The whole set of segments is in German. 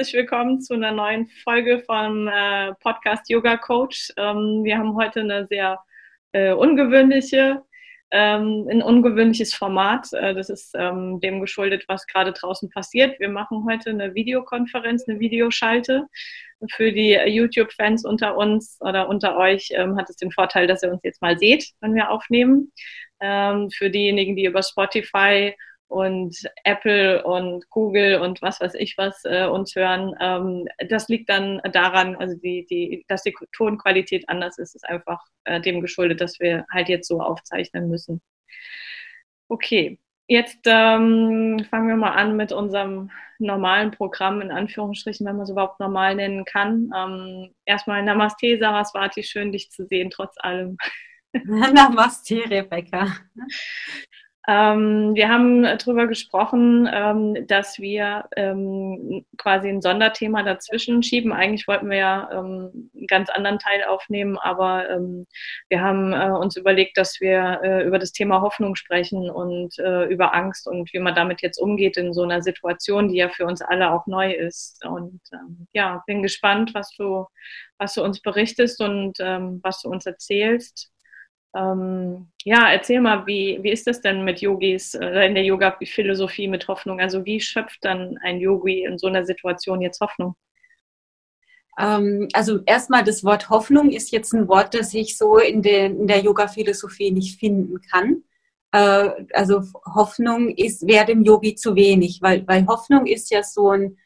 Herzlich willkommen zu einer neuen Folge vom äh, Podcast Yoga Coach. Ähm, wir haben heute eine sehr äh, ungewöhnliche, ähm, ein ungewöhnliches Format. Äh, das ist ähm, dem geschuldet, was gerade draußen passiert. Wir machen heute eine Videokonferenz, eine Videoschalte. Für die YouTube-Fans unter uns oder unter euch ähm, hat es den Vorteil, dass ihr uns jetzt mal seht, wenn wir aufnehmen. Ähm, für diejenigen, die über Spotify und Apple und Google und was weiß ich was äh, uns hören. Ähm, das liegt dann daran, also die, die, dass die Tonqualität anders ist, ist einfach äh, dem geschuldet, dass wir halt jetzt so aufzeichnen müssen. Okay, jetzt ähm, fangen wir mal an mit unserem normalen Programm, in Anführungsstrichen, wenn man es überhaupt normal nennen kann. Ähm, erstmal Namaste, Saraswati, schön dich zu sehen, trotz allem. Namaste, Rebecca. Ähm, wir haben darüber gesprochen, ähm, dass wir ähm, quasi ein Sonderthema dazwischen schieben. Eigentlich wollten wir ja ähm, einen ganz anderen Teil aufnehmen, aber ähm, wir haben äh, uns überlegt, dass wir äh, über das Thema Hoffnung sprechen und äh, über Angst und wie man damit jetzt umgeht in so einer Situation, die ja für uns alle auch neu ist. Und ähm, ja, bin gespannt, was du, was du uns berichtest und was du uns erzählst. Ähm, ja, erzähl mal, wie, wie ist das denn mit Yogis äh, in der Yoga-Philosophie mit Hoffnung? Also wie schöpft dann ein Yogi in so einer Situation jetzt Hoffnung? Ähm, also erstmal das Wort Hoffnung ist jetzt ein Wort, das ich so in, den, in der Yoga-Philosophie nicht finden kann. Äh, also Hoffnung ist, wäre dem Yogi zu wenig, weil, weil Hoffnung ist ja so ein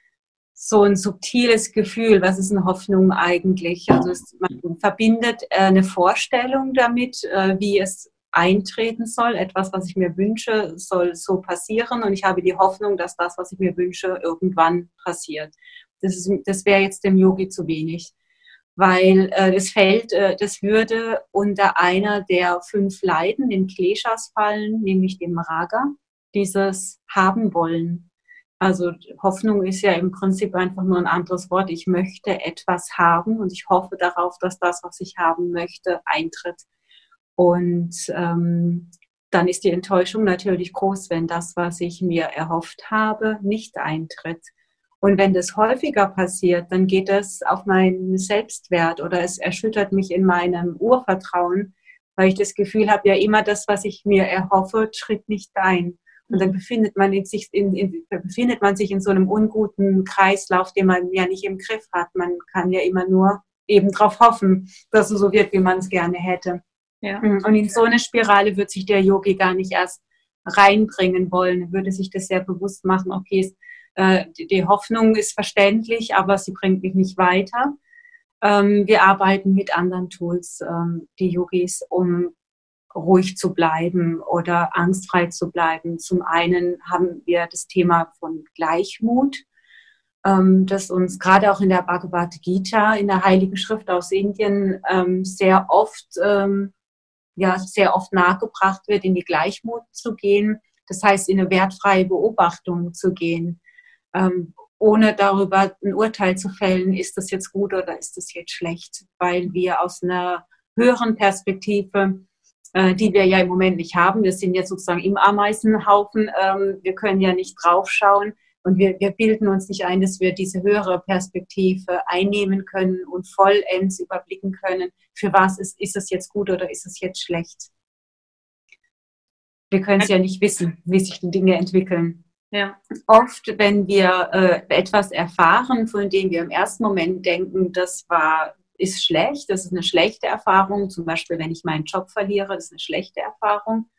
so ein subtiles Gefühl. Was ist eine Hoffnung eigentlich? Also es, man verbindet äh, eine Vorstellung damit, äh, wie es eintreten soll. Etwas, was ich mir wünsche, soll so passieren. Und ich habe die Hoffnung, dass das, was ich mir wünsche, irgendwann passiert. Das, das wäre jetzt dem Yogi zu wenig. Weil äh, das fällt, äh, das würde unter einer der fünf Leiden, den Kleshas fallen, nämlich dem Raga, dieses haben wollen. Also Hoffnung ist ja im Prinzip einfach nur ein anderes Wort. Ich möchte etwas haben und ich hoffe darauf, dass das, was ich haben möchte, eintritt. Und ähm, dann ist die Enttäuschung natürlich groß, wenn das, was ich mir erhofft habe, nicht eintritt. Und wenn das häufiger passiert, dann geht es auf meinen Selbstwert oder es erschüttert mich in meinem Urvertrauen, weil ich das Gefühl habe, ja immer das, was ich mir erhoffe, tritt nicht ein. Und dann befindet man, in sich, in, in, befindet man sich in so einem unguten Kreislauf, den man ja nicht im Griff hat. Man kann ja immer nur eben darauf hoffen, dass es so wird, wie man es gerne hätte. Ja. Hm, und in so eine Spirale wird sich der Yogi gar nicht erst reinbringen wollen. Er würde sich das sehr bewusst machen, okay, äh, die Hoffnung ist verständlich, aber sie bringt mich nicht weiter. Ähm, wir arbeiten mit anderen Tools, ähm, die Yogis, um ruhig zu bleiben oder angstfrei zu bleiben. Zum einen haben wir das Thema von Gleichmut, ähm, das uns gerade auch in der Bhagavad Gita, in der Heiligen Schrift aus Indien, ähm, sehr oft, ähm, ja, sehr oft nahegebracht wird, in die Gleichmut zu gehen. Das heißt, in eine wertfreie Beobachtung zu gehen, ohne darüber ein Urteil zu fällen, ist das jetzt gut oder ist das jetzt schlecht, weil wir aus einer höheren Perspektive äh, die wir ja im Moment nicht haben. Wir sind jetzt sozusagen im Ameisenhaufen. Ähm, wir können ja nicht draufschauen. Und wir, wir bilden uns nicht ein, dass wir diese höhere Perspektive einnehmen können und vollends überblicken können, für was ist, ist es jetzt gut oder ist es jetzt schlecht. Wir können es ja nicht wissen, wie sich die Dinge entwickeln. Ja. Oft, wenn wir äh, etwas erfahren, von dem wir im ersten Moment denken, das war ist schlecht, das ist eine schlechte Erfahrung. Zum Beispiel, wenn ich meinen Job verliere, das ist eine schlechte Erfahrung.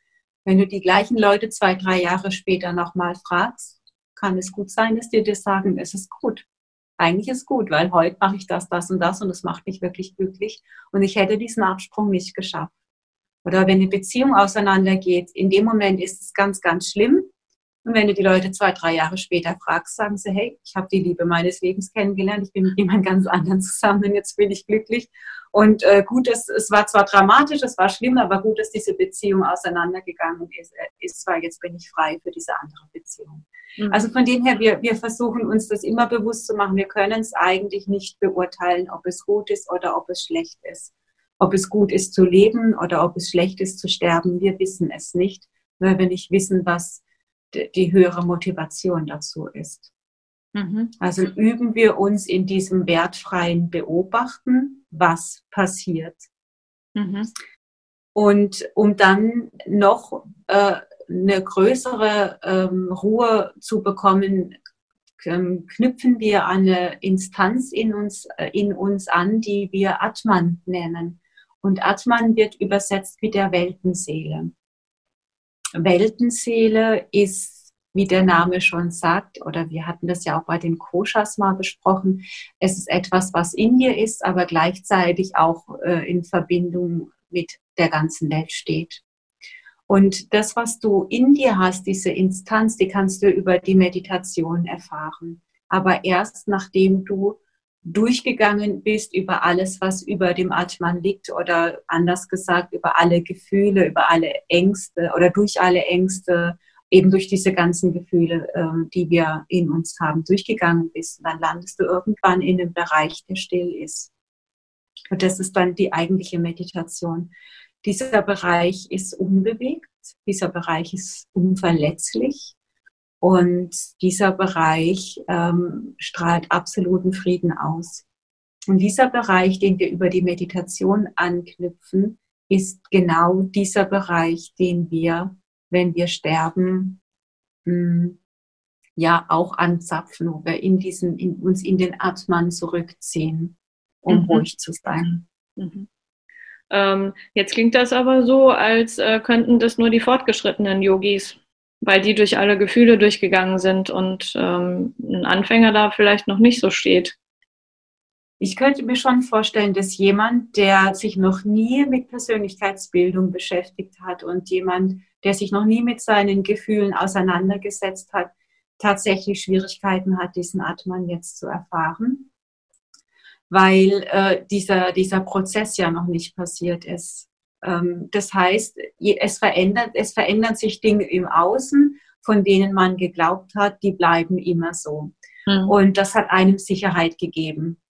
Wenn du die gleichen Leute zwei, drei Jahre später nochmal fragst, kann es gut sein, dass die dir sagen, es ist gut. Eigentlich ist gut, weil heute mache ich das, das und das und es macht mich wirklich glücklich und ich hätte diesen Absprung nicht geschafft. Oder wenn eine Beziehung auseinandergeht, in dem Moment ist es ganz, ganz schlimm. Und wenn du die Leute zwei, drei Jahre später fragst, sagen sie, hey, ich habe die Liebe meines Lebens kennengelernt, ich bin mit jemand ganz anderen zusammen, jetzt bin ich glücklich. Und äh, gut, es, es war zwar dramatisch, es war schlimm, aber gut, dass diese Beziehung auseinandergegangen ist, äh, ist weil jetzt bin ich frei für diese andere Beziehung. Mhm. Also von dem her, wir, wir versuchen uns das immer bewusst zu machen. Wir können es eigentlich nicht beurteilen, ob es gut ist oder ob es schlecht ist. Ob es gut ist zu leben oder ob es schlecht ist zu sterben, wir wissen es nicht, weil wir nicht wissen, was die höhere Motivation dazu ist. Mhm. Also üben wir uns in diesem wertfreien Beobachten, was passiert. Mhm. Und um dann noch äh, eine größere ähm, Ruhe zu bekommen, ähm, knüpfen wir eine Instanz in uns, äh, in uns an, die wir Atman nennen. Und Atman wird übersetzt wie der Weltenseele. Weltenseele ist, wie der Name schon sagt, oder wir hatten das ja auch bei den Koshas mal besprochen, es ist etwas, was in dir ist, aber gleichzeitig auch äh, in Verbindung mit der ganzen Welt steht. Und das, was du in dir hast, diese Instanz, die kannst du über die Meditation erfahren. Aber erst nachdem du durchgegangen bist über alles, was über dem Atman liegt oder anders gesagt über alle Gefühle, über alle Ängste oder durch alle Ängste, eben durch diese ganzen Gefühle, ähm, die wir in uns haben, durchgegangen bist. Dann landest du irgendwann in einem Bereich, der still ist. Und das ist dann die eigentliche Meditation. Dieser Bereich ist unbewegt, dieser Bereich ist unverletzlich und dieser Bereich ähm, strahlt absoluten Frieden aus. Und dieser Bereich, den wir über die Meditation anknüpfen, ist genau dieser Bereich, den wir, wenn wir sterben, mh, hm, ja auch anzapfen, wo wir in diesen, in, uns in den Atman zurückziehen, um mhm. ruhig zu sein. Mhm. Ähm, jetzt klingt das aber so, als äh, könnten das nur die fortgeschrittenen Yogis, weil die durch alle Gefühle durchgegangen sind und ähm, ein Anfänger da vielleicht noch nicht so steht. Ich könnte mir schon vorstellen, dass jemand, der sich noch nie mit Persönlichkeitsbildung beschäftigt hat und jemand, der sich noch nie mit seinen Gefühlen auseinandergesetzt hat, tatsächlich Schwierigkeiten hat, diesen Atman jetzt zu erfahren weil äh, dieser, dieser Prozess ja noch nicht passiert ist. Ähm, das heißt, es verändert, es verändern sich Dinge im Außen, von denen man geglaubt hat, die bleiben immer so. Mhm. Und das hat einem Sicherheit gegeben.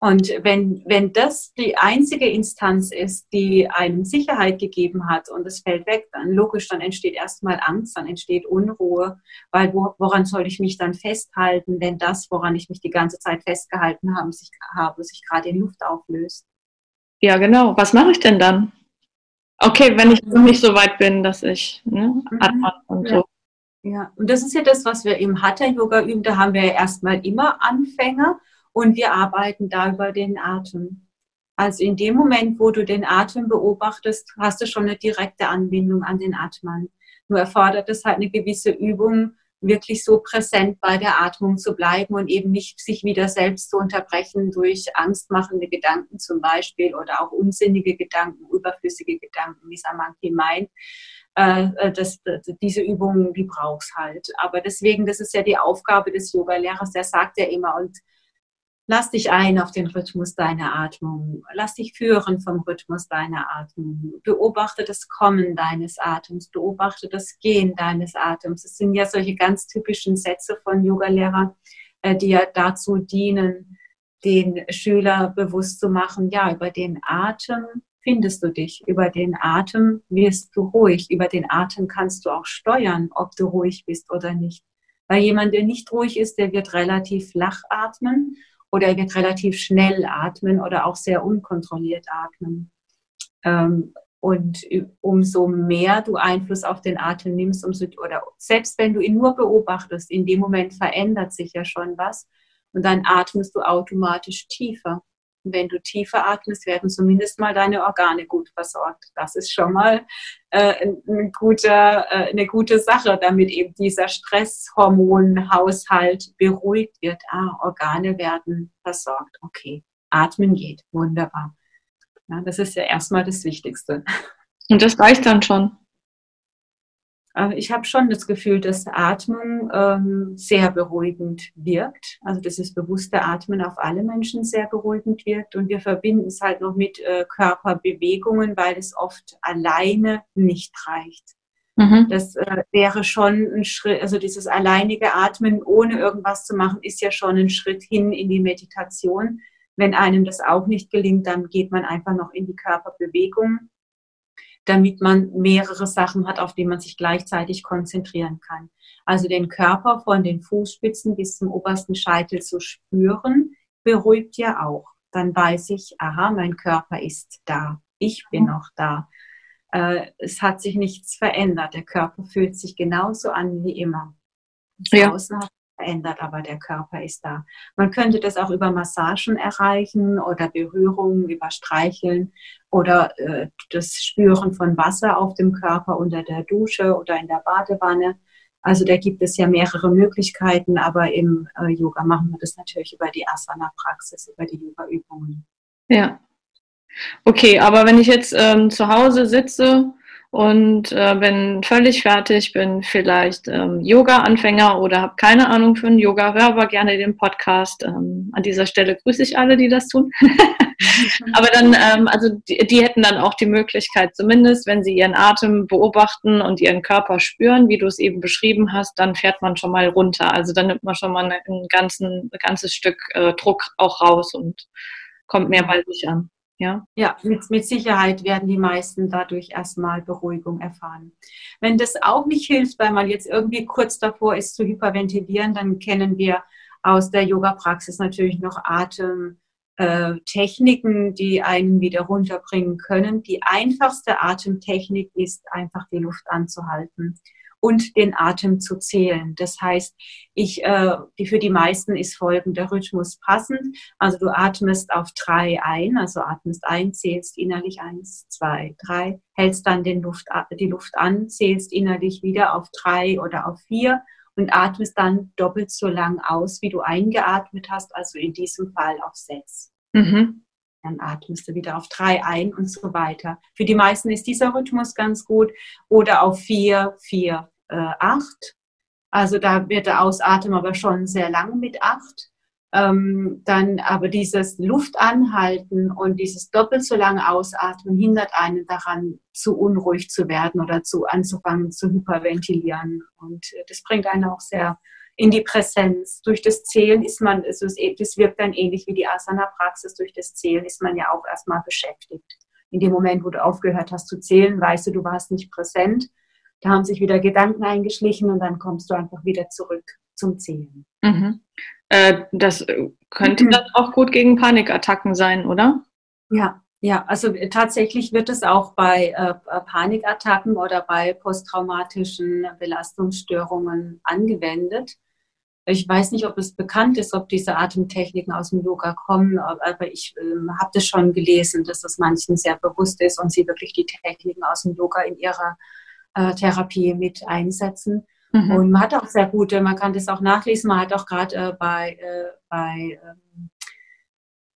Und wenn, wenn das die einzige Instanz ist, die einem Sicherheit gegeben hat und es fällt weg, dann logisch, dann entsteht erstmal Angst, dann entsteht Unruhe, weil wo, woran soll ich mich dann festhalten, wenn das, woran ich mich die ganze Zeit festgehalten habe, sich, habe, sich gerade in Luft auflöst? Ja, genau. Was mache ich denn dann? Okay, wenn ich noch nicht so weit bin, dass ich ne, mhm. und so. Ja, und das ist ja das, was wir im Hatha-Yoga üben. Da haben wir ja erstmal immer Anfänger und wir arbeiten da über den Atem. Also in dem Moment, wo du den Atem beobachtest, hast du schon eine direkte Anbindung an den Atmen. Nur erfordert es halt eine gewisse Übung, wirklich so präsent bei der Atmung zu bleiben und eben nicht sich wieder selbst zu unterbrechen durch angstmachende Gedanken zum Beispiel oder auch unsinnige Gedanken, überflüssige Gedanken, wie Samanthi meint. Äh, äh, das, diese Übungen, die brauchst halt. Aber deswegen, das ist ja die Aufgabe des Yoga-Lehrers, der sagt ja immer, und Lass dich ein auf den Rhythmus deiner Atmung. Lass dich führen vom Rhythmus deiner Atmung. Beobachte das Kommen deines Atems. Beobachte das Gehen deines Atems. Das sind ja solche ganz typischen Sätze von Yogalehrer, äh, die ja dazu dienen, den Schüler bewusst zu machen, ja, über den Atem findest du dich. Über den Atem wirst du ruhig. Über den Atem kannst du auch steuern, ob du ruhig bist oder nicht. Weil jemand, der nicht ruhig ist, der wird relativ flach atmen oder er wird relativ schnell atmen oder auch sehr unkontrolliert atmen. Ähm, und umso mehr du Einfluss auf den Atem nimmst, umso, oder selbst wenn du ihn nur beobachtest, in dem Moment verändert sich ja schon was und dann atmest du automatisch tiefer. Wenn du tiefer atmest, werden zumindest mal deine Organe gut versorgt. Das ist schon mal äh, ein guter, äh, eine gute Sache, damit eben dieser Stresshormonhaushalt beruhigt wird. Ah, Organe werden versorgt. Okay, atmen geht. Wunderbar. Ja, das ist ja erstmal das Wichtigste. Und das reicht dann schon. Ich habe schon das Gefühl, dass Atmung ähm, sehr beruhigend wirkt. Also dass das bewusste Atmen auf alle Menschen sehr beruhigend wirkt. Und wir verbinden es halt noch mit äh, Körperbewegungen, weil es oft alleine nicht reicht. Mhm. Das äh, wäre schon ein Schritt, also dieses alleinige Atmen ohne irgendwas zu machen, ist ja schon ein Schritt hin in die Meditation. Wenn einem das auch nicht gelingt, dann geht man einfach noch in die Körperbewegung damit man mehrere Sachen hat, auf die man sich gleichzeitig konzentrieren kann. Also den Körper von den Fußspitzen bis zum obersten Scheitel zu spüren, beruhigt ja auch. Dann weiß ich, aha, mein Körper ist da. Ich bin noch da. Äh, es hat sich nichts verändert. Der Körper fühlt sich genauso an wie immer. Ja. Außen hat verändert, aber der Körper ist da. Man könnte das auch über Massagen erreichen oder Berührungen, über Streicheln oder äh, das Spüren von Wasser auf dem Körper unter der Dusche oder in der Badewanne. Also da gibt es ja mehrere Möglichkeiten, aber im äh, Yoga machen wir das natürlich über die Asana-Praxis, über die Yoga-Übungen. Ja. Okay, aber wenn ich jetzt ähm, zu Hause sitze und äh, bin völlig fertig, bin vielleicht ähm, Yoga-Anfänger oder habe keine Ahnung von Yoga, höre aber gerne den Podcast. Ähm, an dieser Stelle grüße ich alle, die das tun. aber dann, ähm, also die, die, hätten dann auch die Möglichkeit, zumindest wenn sie ihren Atem beobachten und ihren Körper spüren, wie du es eben beschrieben hast, dann fährt man schon mal runter. Also dann nimmt man schon mal ein, ganzen, ein ganzes Stück äh, Druck auch raus und kommt mehr bei sich an. Ja, ja mit, mit Sicherheit werden die meisten dadurch erstmal Beruhigung erfahren. Wenn das auch nicht hilft, weil man jetzt irgendwie kurz davor ist zu hyperventilieren, dann kennen wir aus der Yoga-Praxis natürlich noch Atemtechniken, äh, die einen wieder runterbringen können. Die einfachste Atemtechnik ist einfach die Luft anzuhalten und den Atem zu zählen. Das heißt, ich, äh, die, für die meisten ist folgender Rhythmus passend. Also du atmest auf drei ein, also atmest ein, zählst innerlich eins, zwei, drei, hältst dann den Luft, die Luft an, zählst innerlich wieder auf drei oder auf vier und atmest dann doppelt so lang aus, wie du eingeatmet hast, also in diesem Fall auf sechs. Mhm. Dann atmest du wieder auf drei ein und so weiter. Für die meisten ist dieser Rhythmus ganz gut. Oder auf vier, vier, acht. Also da wird der Ausatmen aber schon sehr lang mit acht. Ähm, dann aber dieses Luftanhalten und dieses doppelt so lange Ausatmen hindert einen daran, zu unruhig zu werden oder zu anzufangen zu hyperventilieren. Und äh, das bringt einen auch sehr in die Präsenz. Durch das Zählen ist man, also das wirkt dann ähnlich wie die Asana-Praxis, durch das Zählen ist man ja auch erstmal beschäftigt. In dem Moment, wo du aufgehört hast zu zählen, weißt du, du warst nicht präsent da haben sich wieder Gedanken eingeschlichen und dann kommst du einfach wieder zurück zum Zählen. Mhm. Äh, das könnte mhm. dann auch gut gegen Panikattacken sein, oder? Ja, ja, also tatsächlich wird es auch bei äh, Panikattacken oder bei posttraumatischen Belastungsstörungen angewendet. Ich weiß nicht, ob es bekannt ist, ob diese Atemtechniken aus dem Yoga kommen, aber ich äh, habe das schon gelesen, dass das manchen sehr bewusst ist und sie wirklich die Techniken aus dem Yoga in ihrer äh, Therapie mit einsetzen. Mhm. Und man hat auch sehr gute, man kann das auch nachlesen, man hat auch gerade äh, bei, äh, bei ähm,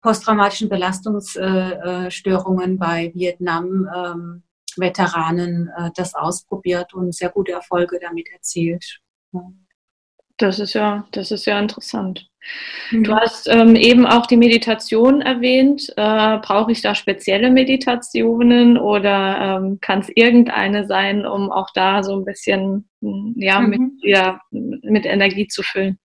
posttraumatischen Belastungsstörungen bei Vietnam ähm, Veteranen äh, das ausprobiert und sehr gute Erfolge damit erzielt. Ja. Das ist ja, das ist ja interessant. Mhm. Du hast ähm, eben auch die Meditation erwähnt. Äh, Brauche ich da spezielle Meditationen oder ähm, kann es irgendeine sein, um auch da so ein bisschen hm, ja, mhm. mit, ja, mit Energie zu füllen?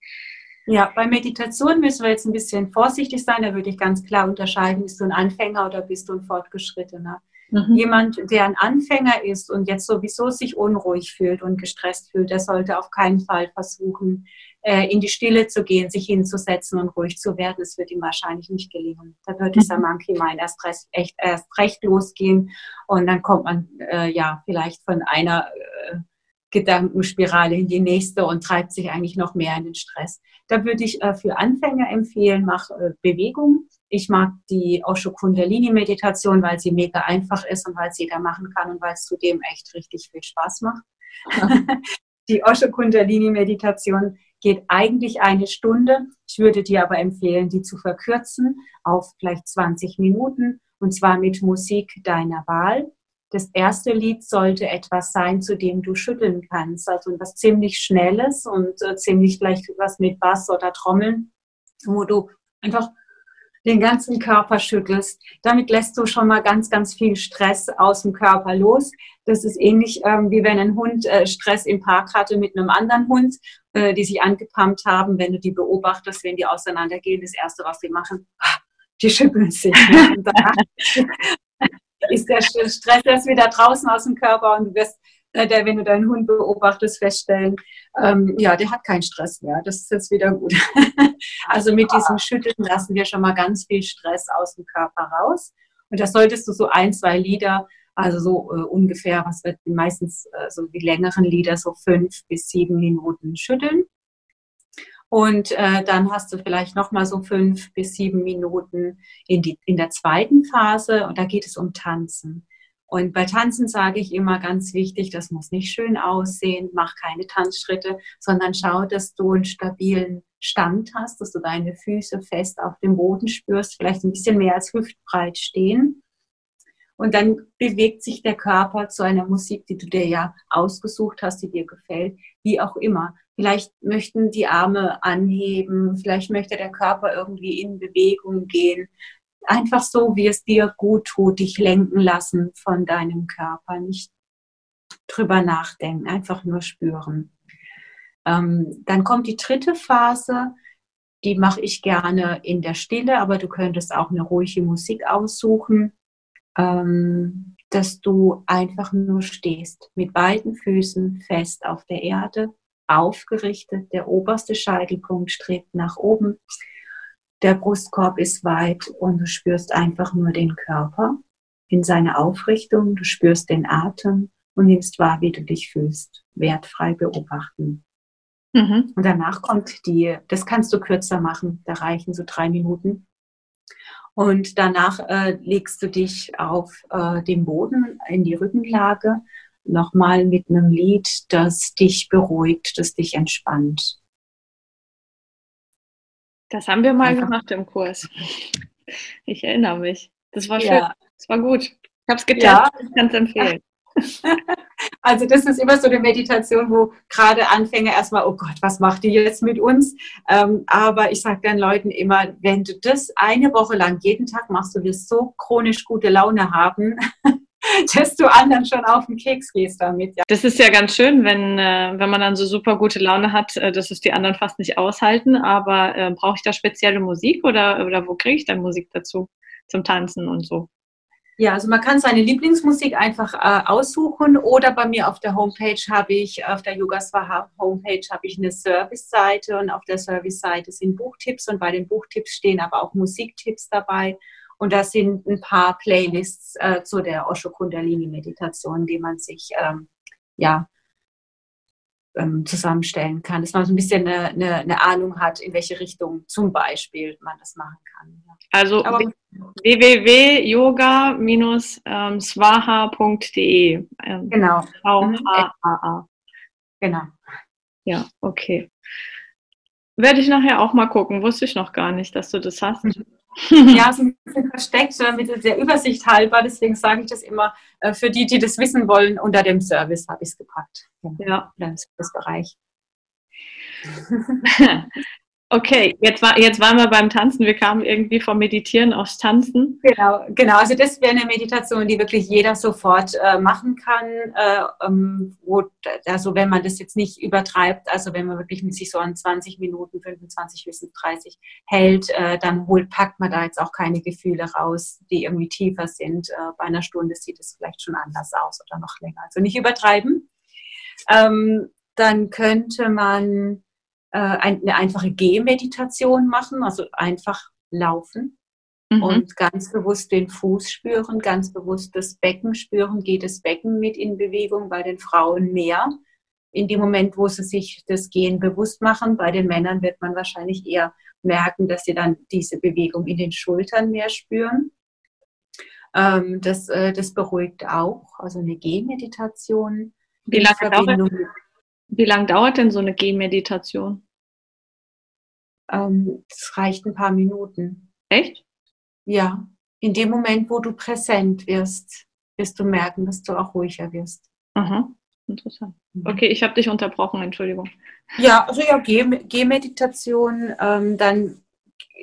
Ja, bei Meditation müssen wir jetzt ein bisschen vorsichtig sein. Da würde ich ganz klar unterscheiden, bist du ein Anfänger oder bist du ein Fortgeschrittener. Mhm. Jemand, der ein Anfänger ist und jetzt sowieso sich unruhig fühlt und gestresst fühlt, der sollte auf keinen Fall versuchen, in die Stille zu gehen, sich hinzusetzen und ruhig zu werden. Das wird ihm wahrscheinlich nicht gelingen. Da wird dieser mhm. Monkey Mind erst recht, echt, erst recht losgehen und dann kommt man äh, ja vielleicht von einer äh, Gedankenspirale in die nächste und treibt sich eigentlich noch mehr in den Stress. Da würde ich äh, für Anfänger empfehlen, mach äh, Bewegung. Ich mag die Osho Kundalini Meditation, weil sie mega einfach ist und weil es jeder machen kann und weil es zudem echt richtig viel Spaß macht. die Osho Kundalini Meditation geht eigentlich eine Stunde. Ich würde dir aber empfehlen, die zu verkürzen auf vielleicht 20 Minuten und zwar mit Musik deiner Wahl. Das erste Lied sollte etwas sein, zu dem du schütteln kannst. Also was ziemlich Schnelles und äh, ziemlich gleich was mit Bass oder Trommeln, wo du einfach den ganzen Körper schüttelst. Damit lässt du schon mal ganz, ganz viel Stress aus dem Körper los. Das ist ähnlich ähm, wie wenn ein Hund äh, Stress im Park hatte mit einem anderen Hund, äh, die sich angepumpt haben. Wenn du die beobachtest, wenn die auseinandergehen, das Erste, was sie machen, die schütteln sich. Danach ist der Stress erst wieder draußen aus dem Körper und du wirst, der, wenn du deinen Hund beobachtest, feststellen, ähm, ja, der hat keinen Stress mehr. Das ist jetzt wieder gut. also mit diesem Schütteln lassen wir schon mal ganz viel Stress aus dem Körper raus. Und das solltest du so ein, zwei Lieder, also so äh, ungefähr, was wird meistens äh, so die längeren Lieder, so fünf bis sieben Minuten schütteln. Und äh, dann hast du vielleicht noch mal so fünf bis sieben Minuten in, die, in der zweiten Phase und da geht es um Tanzen. Und bei Tanzen sage ich immer ganz wichtig, das muss nicht schön aussehen, mach keine Tanzschritte, sondern schau, dass du einen stabilen Stand hast, dass du deine Füße fest auf dem Boden spürst, vielleicht ein bisschen mehr als hüftbreit stehen. Und dann bewegt sich der Körper zu einer Musik, die du dir ja ausgesucht hast, die dir gefällt, wie auch immer. Vielleicht möchten die Arme anheben, vielleicht möchte der Körper irgendwie in Bewegung gehen. Einfach so, wie es dir gut tut, dich lenken lassen von deinem Körper. Nicht drüber nachdenken, einfach nur spüren. Ähm, dann kommt die dritte Phase, die mache ich gerne in der Stille, aber du könntest auch eine ruhige Musik aussuchen, ähm, dass du einfach nur stehst, mit beiden Füßen fest auf der Erde aufgerichtet. Der oberste Scheitelpunkt strebt nach oben. Der Brustkorb ist weit und du spürst einfach nur den Körper in seiner Aufrichtung. Du spürst den Atem und nimmst wahr, wie du dich fühlst. Wertfrei beobachten. Mhm. Und danach kommt die, das kannst du kürzer machen, da reichen so drei Minuten. Und danach äh, legst du dich auf äh, den Boden in die Rückenlage nochmal mit einem Lied, das dich beruhigt, das dich entspannt. Das haben wir mal Einfach. gemacht im Kurs. Ich erinnere mich. Das war schön. Ja. Das war gut. Ich habe es getestet. Ja. Ich kann es empfehlen. Also das ist immer so eine Meditation, wo gerade Anfänger erstmal, oh Gott, was macht die jetzt mit uns? Ähm, aber ich sage den Leuten immer, wenn du das eine Woche lang jeden Tag machst, du wirst so chronisch gute Laune haben, dass du anderen schon auf den Keks gehst damit. Ja. Das ist ja ganz schön, wenn, äh, wenn man dann so super gute Laune hat, äh, dass es die anderen fast nicht aushalten. Aber äh, brauche ich da spezielle Musik oder, oder wo kriege ich dann Musik dazu zum Tanzen und so? Ja, also man kann seine Lieblingsmusik einfach äh, aussuchen oder bei mir auf der Homepage habe ich, auf der Yoga Swaha Homepage habe ich eine Service-Seite und auf der Service-Seite sind Buchtipps und bei den Buchtipps stehen aber auch Musiktipps dabei. Und da sind ein paar Playlists äh, zu der Osho Kundalini Meditation, die man sich ähm, ja, ähm, zusammenstellen kann, dass man so ein bisschen eine, eine, eine, Ahnung hat, in welche Richtung zum Beispiel man das machen kann. Ja. Also www.yoga-swaha.de. Ähm, genau. V-H-A-A. Genau. Ja, okay. Werde ich nachher auch mal gucken. Wusste ich noch gar nicht, dass du das hast. Mhm. ja, so ein bisschen versteckt, mit der Übersicht halber. Deswegen sage ich das immer äh, für die, die das wissen wollen. Unter dem Service habe ich es gepackt. Ja, ja. Servicebereich. Okay, jetzt, war, jetzt waren wir beim Tanzen. Wir kamen irgendwie vom Meditieren aufs Tanzen. Genau, genau. Also das wäre eine Meditation, die wirklich jeder sofort äh, machen kann. Äh, ähm, wo, also wenn man das jetzt nicht übertreibt, also wenn man wirklich mit sich so an 20 Minuten, 25 bis 30 hält, äh, dann holt, packt man da jetzt auch keine Gefühle raus, die irgendwie tiefer sind. Äh, bei einer Stunde sieht es vielleicht schon anders aus oder noch länger. Also nicht übertreiben. Ähm, dann könnte man eine einfache Gehmeditation machen, also einfach laufen mhm. und ganz bewusst den Fuß spüren, ganz bewusst das Becken spüren. Geht das Becken mit in Bewegung, bei den Frauen mehr. in dem Moment, wo sie sich das Gehen bewusst machen. Bei den Männern wird man wahrscheinlich eher merken, dass sie dann diese Bewegung in den Schultern mehr spüren. Ähm, das, äh, das beruhigt auch. Also eine Gehmeditation. Wie lange, dauert, wie lange dauert denn so eine Gehmeditation? Ähm, das reicht ein paar Minuten. Echt? Ja. In dem Moment, wo du präsent wirst, wirst du merken, dass du auch ruhiger wirst. Aha. Interessant. Mhm. Okay, ich habe dich unterbrochen, Entschuldigung. Ja, also ja, Gehmeditation, ähm, dann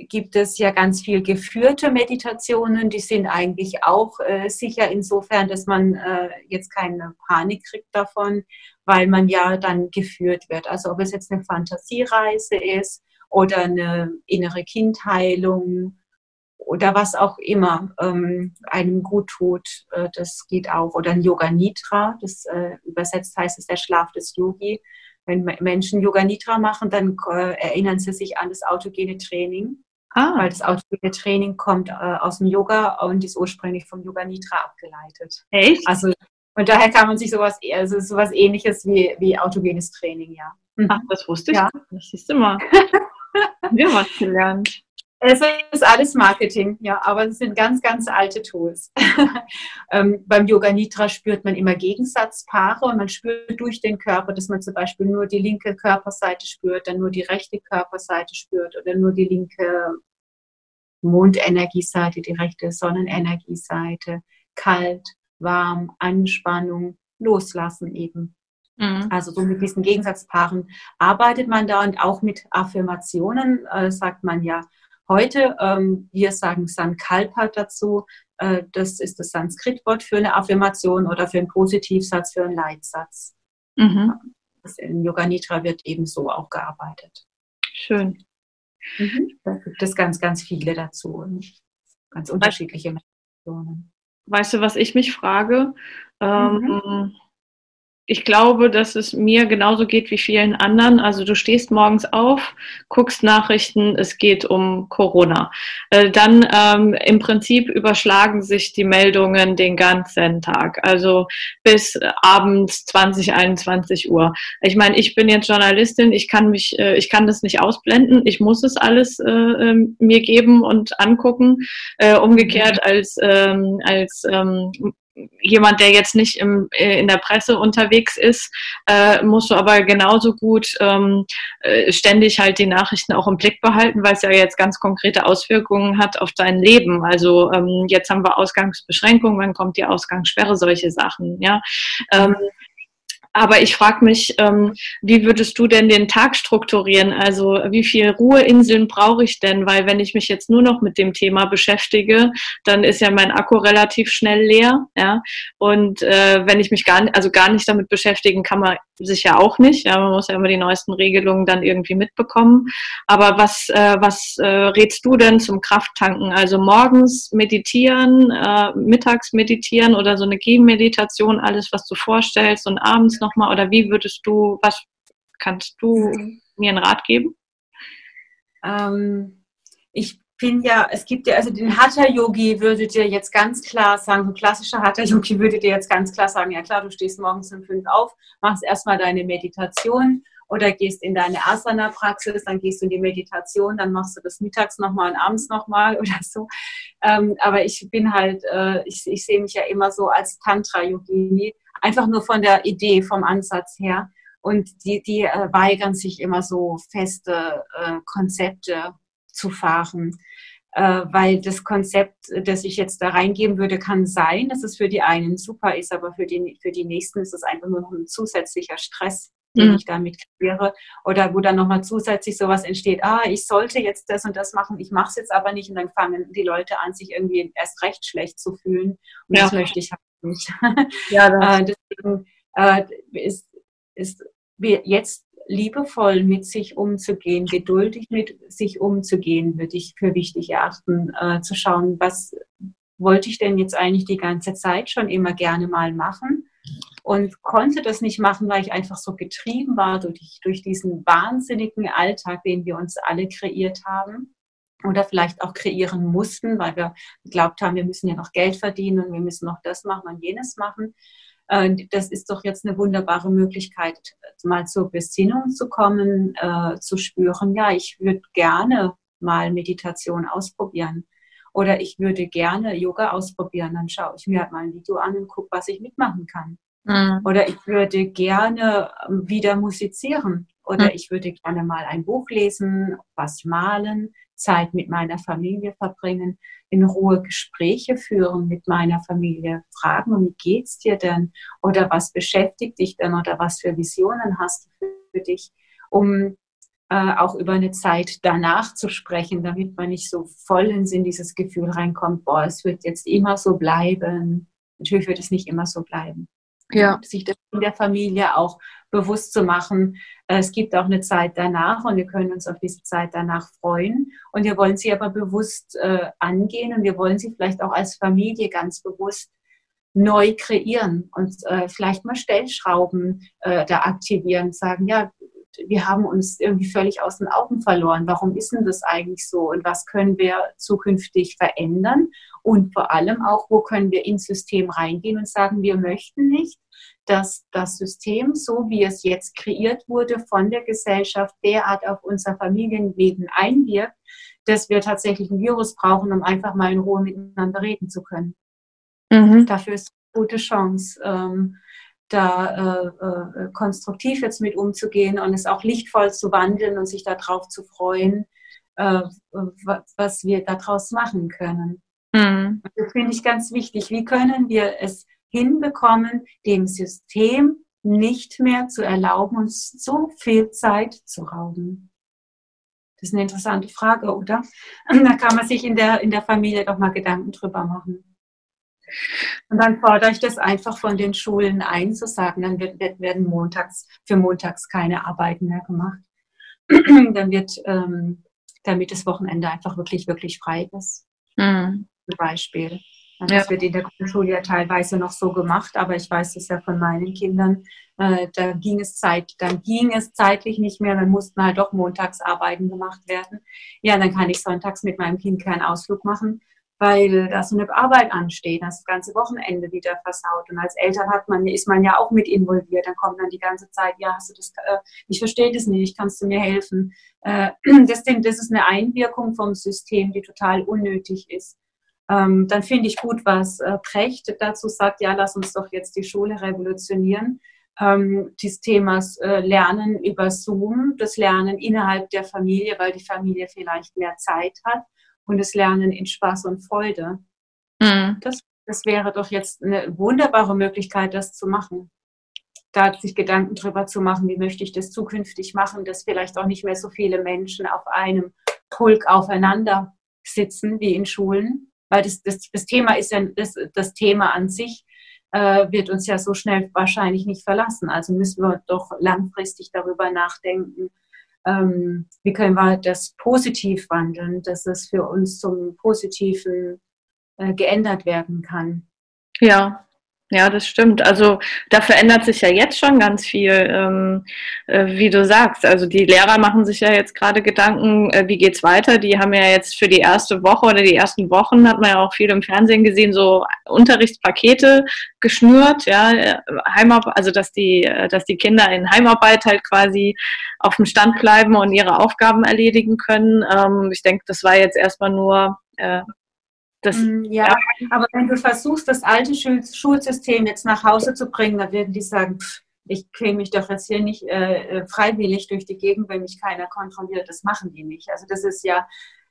gibt es ja ganz viel geführte Meditationen, die sind eigentlich auch äh, sicher insofern, dass man äh, jetzt keine Panik kriegt davon, weil man ja dann geführt wird. Also ob es jetzt eine Fantasiereise ist oder eine innere Kindheilung oder was auch immer ähm, einem gut tut, äh, das geht auch. Oder ein Yoga Nidra, das äh, übersetzt heißt es der Schlaf des Yogi. Wenn Menschen Yoga Nidra machen, dann erinnern sie sich an das autogene Training. Ah. Weil das autogene Training kommt äh, aus dem Yoga und ist ursprünglich vom Yoga Nidra abgeleitet. Echt? Also und daher kann man sich sowas, also sowas ähnliches wie, wie autogenes Training, ja. Ach, das wusste ich. Ja. Das siehst du mal. Wir haben was gelernt. Es ist alles Marketing, ja, aber es sind ganz, ganz alte Tools. ähm, beim Yoga Nidra spürt man immer Gegensatzpaare und man spürt durch den Körper, dass man zum Beispiel nur die linke Körperseite spürt, dann nur die rechte Körperseite spürt oder nur die linke Mondenergieseite, die rechte Sonnenenergieseite, kalt, warm, Anspannung, loslassen eben. Mhm. Also so mit diesen Gegensatzpaaren arbeitet man da und auch mit Affirmationen äh, sagt man ja, heute. Ähm, wir sagen Sankalpa dazu. Äh, das ist das Sanskritwort für eine Affirmation oder für einen Positivsatz, für einen Leitsatz. Mhm. In Yoga Nidra wird eben so auch gearbeitet. Schön. Mhm. Da gibt es ganz, ganz viele dazu. Ganz unterschiedliche Meditationen. Weißt du, was ich mich frage? Ähm, mhm ich glaube, dass es mir genauso geht wie vielen anderen. Also du stehst morgens auf, guckst Nachrichten, es geht um Corona. Äh, dann ähm, im Prinzip überschlagen sich die Meldungen den ganzen Tag, also bis abends 20, 21 Uhr. Ich meine, ich bin jetzt Journalistin, ich kann mich, äh, ich kann das nicht ausblenden, ich muss es alles äh, ähm, mir geben und angucken. Äh, umgekehrt mhm. als ähm, als ähm, jemand, der jetzt nicht im, äh, in der Presse unterwegs ist, äh, musst du aber genauso gut ähm, äh, ständig halt die Nachrichten auch im Blick behalten, weil es ja jetzt ganz konkrete Auswirkungen hat auf dein Leben. Also ähm, jetzt haben wir Ausgangsbeschränkungen, wann kommt die Ausgangssperre, solche Sachen. Ja. Ähm, aber ich frage mich, ähm, wie würdest du denn den Tag strukturieren? Also wie viele Ruheinseln brauche ich denn? Weil wenn ich mich jetzt nur noch mit dem Thema beschäftige, dann ist ja mein Akku relativ schnell leer. Ja? Und äh, wenn ich mich gar nicht, also gar nicht damit beschäftigen kann man sich ja auch nicht. Ja? Man muss ja immer die neuesten Regelungen dann irgendwie mitbekommen. Aber was, äh, was äh, rätst du denn zum Krafttanken? Also morgens meditieren, äh, mittags meditieren oder so eine Gehmeditation, alles, was du vorstellst und abends noch nochmal oder wie würdest du, was kannst du mir einen Rat geben? Ähm, ich bin ja, es gibt ja, also den Hatha-Yogi würde dir jetzt ganz klar sagen, ein klassischer Hatha-Yogi würde dir jetzt ganz klar sagen, ja klar, du stehst morgens um fünf auf, machst erstmal deine Meditation oder gehst in deine Asana-Praxis, dann gehst du in die Meditation, dann machst du das mittags nochmal und abends nochmal oder so. Ähm, aber ich bin halt, äh, ich, ich sehe mich ja immer so als Tantra-Yogini, einfach nur von der Idee, vom Ansatz her. Und die, die äh, weigern sich immer so feste äh, Konzepte zu fahren. Äh, weil das Konzept, das ich jetzt da reingeben würde, kann sein, dass es für die einen super ist, aber für die, für die nächsten ist es einfach nur noch ein zusätzlicher Stress, den mhm. ich damit kreiere. Oder wo dann nochmal zusätzlich sowas entsteht, ah, ich sollte jetzt das und das machen, ich mache es jetzt aber nicht. Und dann fangen die Leute an, sich irgendwie erst recht schlecht zu fühlen. Und ja. das möchte ich halt nicht. Ja, äh, deswegen äh, ist, ist jetzt liebevoll mit sich umzugehen, geduldig mit sich umzugehen, würde ich für wichtig erachten, äh, zu schauen, was wollte ich denn jetzt eigentlich die ganze Zeit schon immer gerne mal machen und konnte das nicht machen, weil ich einfach so getrieben war durch, durch diesen wahnsinnigen Alltag, den wir uns alle kreiert haben oder vielleicht auch kreieren mussten, weil wir geglaubt haben, wir müssen ja noch Geld verdienen und wir müssen noch das machen und jenes machen. Äh, das ist doch jetzt eine wunderbare Möglichkeit, mal zur Besinnung zu kommen, äh, zu spüren, ja, ich würde gerne mal Meditation ausprobieren. Oder ich würde gerne Yoga ausprobieren. Dann schaue ich mir halt mal ein Video an und gucke, was ich mitmachen kann. Mhm. Oder ich würde gerne ähm, wieder musizieren. Oder mhm. ich würde gerne mal ein Buch lesen, was malen, Zeit mit meiner Familie verbringen, in Ruhe Gespräche führen mit meiner Familie, fragen, wie geht's dir denn? Oder was beschäftigt dich denn? Oder was für Visionen hast du für dich? Um äh, auch über eine Zeit danach zu sprechen, damit man nicht so vollends in dieses Gefühl reinkommt, boah, es wird jetzt immer so bleiben. Natürlich wird es nicht immer so bleiben. Ja. Sich das in der Familie auch bewusst zu machen. Äh, es gibt auch eine Zeit danach und wir können uns auf diese Zeit danach freuen. Und wir wollen sie aber bewusst äh, angehen und wir wollen sie vielleicht auch als Familie ganz bewusst neu kreieren und äh, vielleicht mal Stellschrauben da aktivieren, sagen, ja, wir haben uns irgendwie völlig aus den Augen verloren. Warum ist denn das eigentlich so? Und was können wir zukünftig verändern? Und vor allem auch, wo können wir ins System reingehen und sagen, wir möchten nicht, dass das System, so wie es jetzt kreiert wurde von der Gesellschaft, derart auf unser Familienleben einwirkt, dass wir tatsächlich ein Virus brauchen, um einfach mal in Ruhe miteinander reden zu können. Mhm. Dafür ist eine gute Chance. Ähm, da äh, äh, konstruktiv jetzt mit umzugehen und es auch lichtvoll zu wandeln und sich darauf zu freuen, äh, was wir daraus machen können. Mhm. Das finde ich ganz wichtig. Wie können wir es hinbekommen, dem System nicht mehr zu erlauben, uns so viel Zeit zu rauben? Das ist eine interessante Frage, oder? Da kann man sich in der, in der Familie doch mal Gedanken drüber machen. Und dann fordere ich das einfach von den Schulen ein, zu sagen, dann wird, werden montags, für montags keine Arbeiten mehr gemacht. dann wird, ähm, damit das Wochenende einfach wirklich, wirklich frei ist. Mhm. Zum Beispiel. Das ja. wird in der Grundschule ja teilweise noch so gemacht, aber ich weiß es ja von meinen Kindern. Äh, da ging es Zeit, dann ging es zeitlich nicht mehr, dann mussten halt doch Montagsarbeiten gemacht werden. Ja, dann kann ich sonntags mit meinem Kind keinen Ausflug machen, weil da so eine Arbeit ansteht, das ganze Wochenende wieder versaut. Und als Eltern hat man, ist man ja auch mit involviert. Dann kommt dann die ganze Zeit, ja, hast du das, äh, ich verstehe das nicht, kannst du mir helfen? Äh, das, das ist eine Einwirkung vom System, die total unnötig ist. Ähm, dann finde ich gut, was äh, Precht dazu sagt, ja, lass uns doch jetzt die Schule revolutionieren. Ähm, des Themas äh, Lernen über Zoom, das Lernen innerhalb der Familie, weil die Familie vielleicht mehr Zeit hat und das Lernen in Spaß und Freude. Mhm. Das, das wäre doch jetzt eine wunderbare Möglichkeit, das zu machen. Da sich Gedanken drüber zu machen, wie möchte ich das zukünftig machen, dass vielleicht auch nicht mehr so viele Menschen auf einem Pulk aufeinander sitzen wie in Schulen, weil das, das, das Thema ist ja das, das Thema an sich äh, wird uns ja so schnell wahrscheinlich nicht verlassen. Also müssen wir doch langfristig darüber nachdenken, ähm, wie können wir das positiv wandeln, dass es für uns zum Positiven äh, geändert werden kann. Ja, ja, das stimmt. Also da verändert sich ja jetzt schon ganz viel, ähm, äh, wie du sagst. Also die Lehrer machen sich ja jetzt gerade Gedanken, äh, wie geht's weiter? Die haben ja jetzt für die erste Woche oder die ersten Wochen hat man ja auch viel im Fernsehen gesehen, so Unterrichtspakete geschnürt, ja, äh, Heimarbeit, also dass die, äh, dass die Kinder in Heimarbeit halt quasi auf dem Stand bleiben und ihre Aufgaben erledigen können. Ähm, ich denke, das war jetzt erstmal nur äh, das, mm, ja, aber wenn du versuchst, das alte Schulsystem jetzt nach Hause zu bringen, dann werden die sagen, pff, ich kriege mich doch jetzt hier nicht äh, äh, freiwillig durch die Gegend, wenn mich keiner kontrolliert. Das machen die nicht. Also das ist ja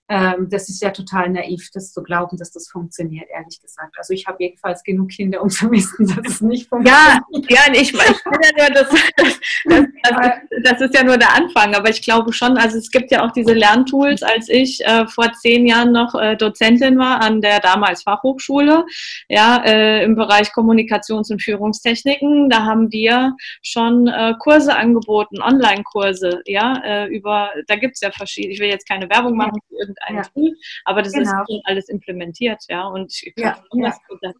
ähm, das ist ja total naiv, das zu glauben, dass das funktioniert, ehrlich gesagt. Also ich habe jedenfalls genug Kinder, um zu wissen, dass es nicht funktioniert. Ja, ja ich, ich ja nur, das, das, das, das, ist ja nur der Anfang, aber ich glaube schon, also es gibt ja auch diese Lerntools, als ich äh, vor zehn Jahren noch äh, Dozentin war an der damals Fachhochschule, ja, äh, im Bereich Kommunikations- und Führungstechniken, da haben wir schon äh, Kurse angeboten, Online-Kurse, ja, äh, über, da gibt es ja verschiedene, ich will jetzt keine Werbung machen für irgendein ja. Tool, aber das genau. ist schon alles implementiert, ja. Und ich ja. das, das,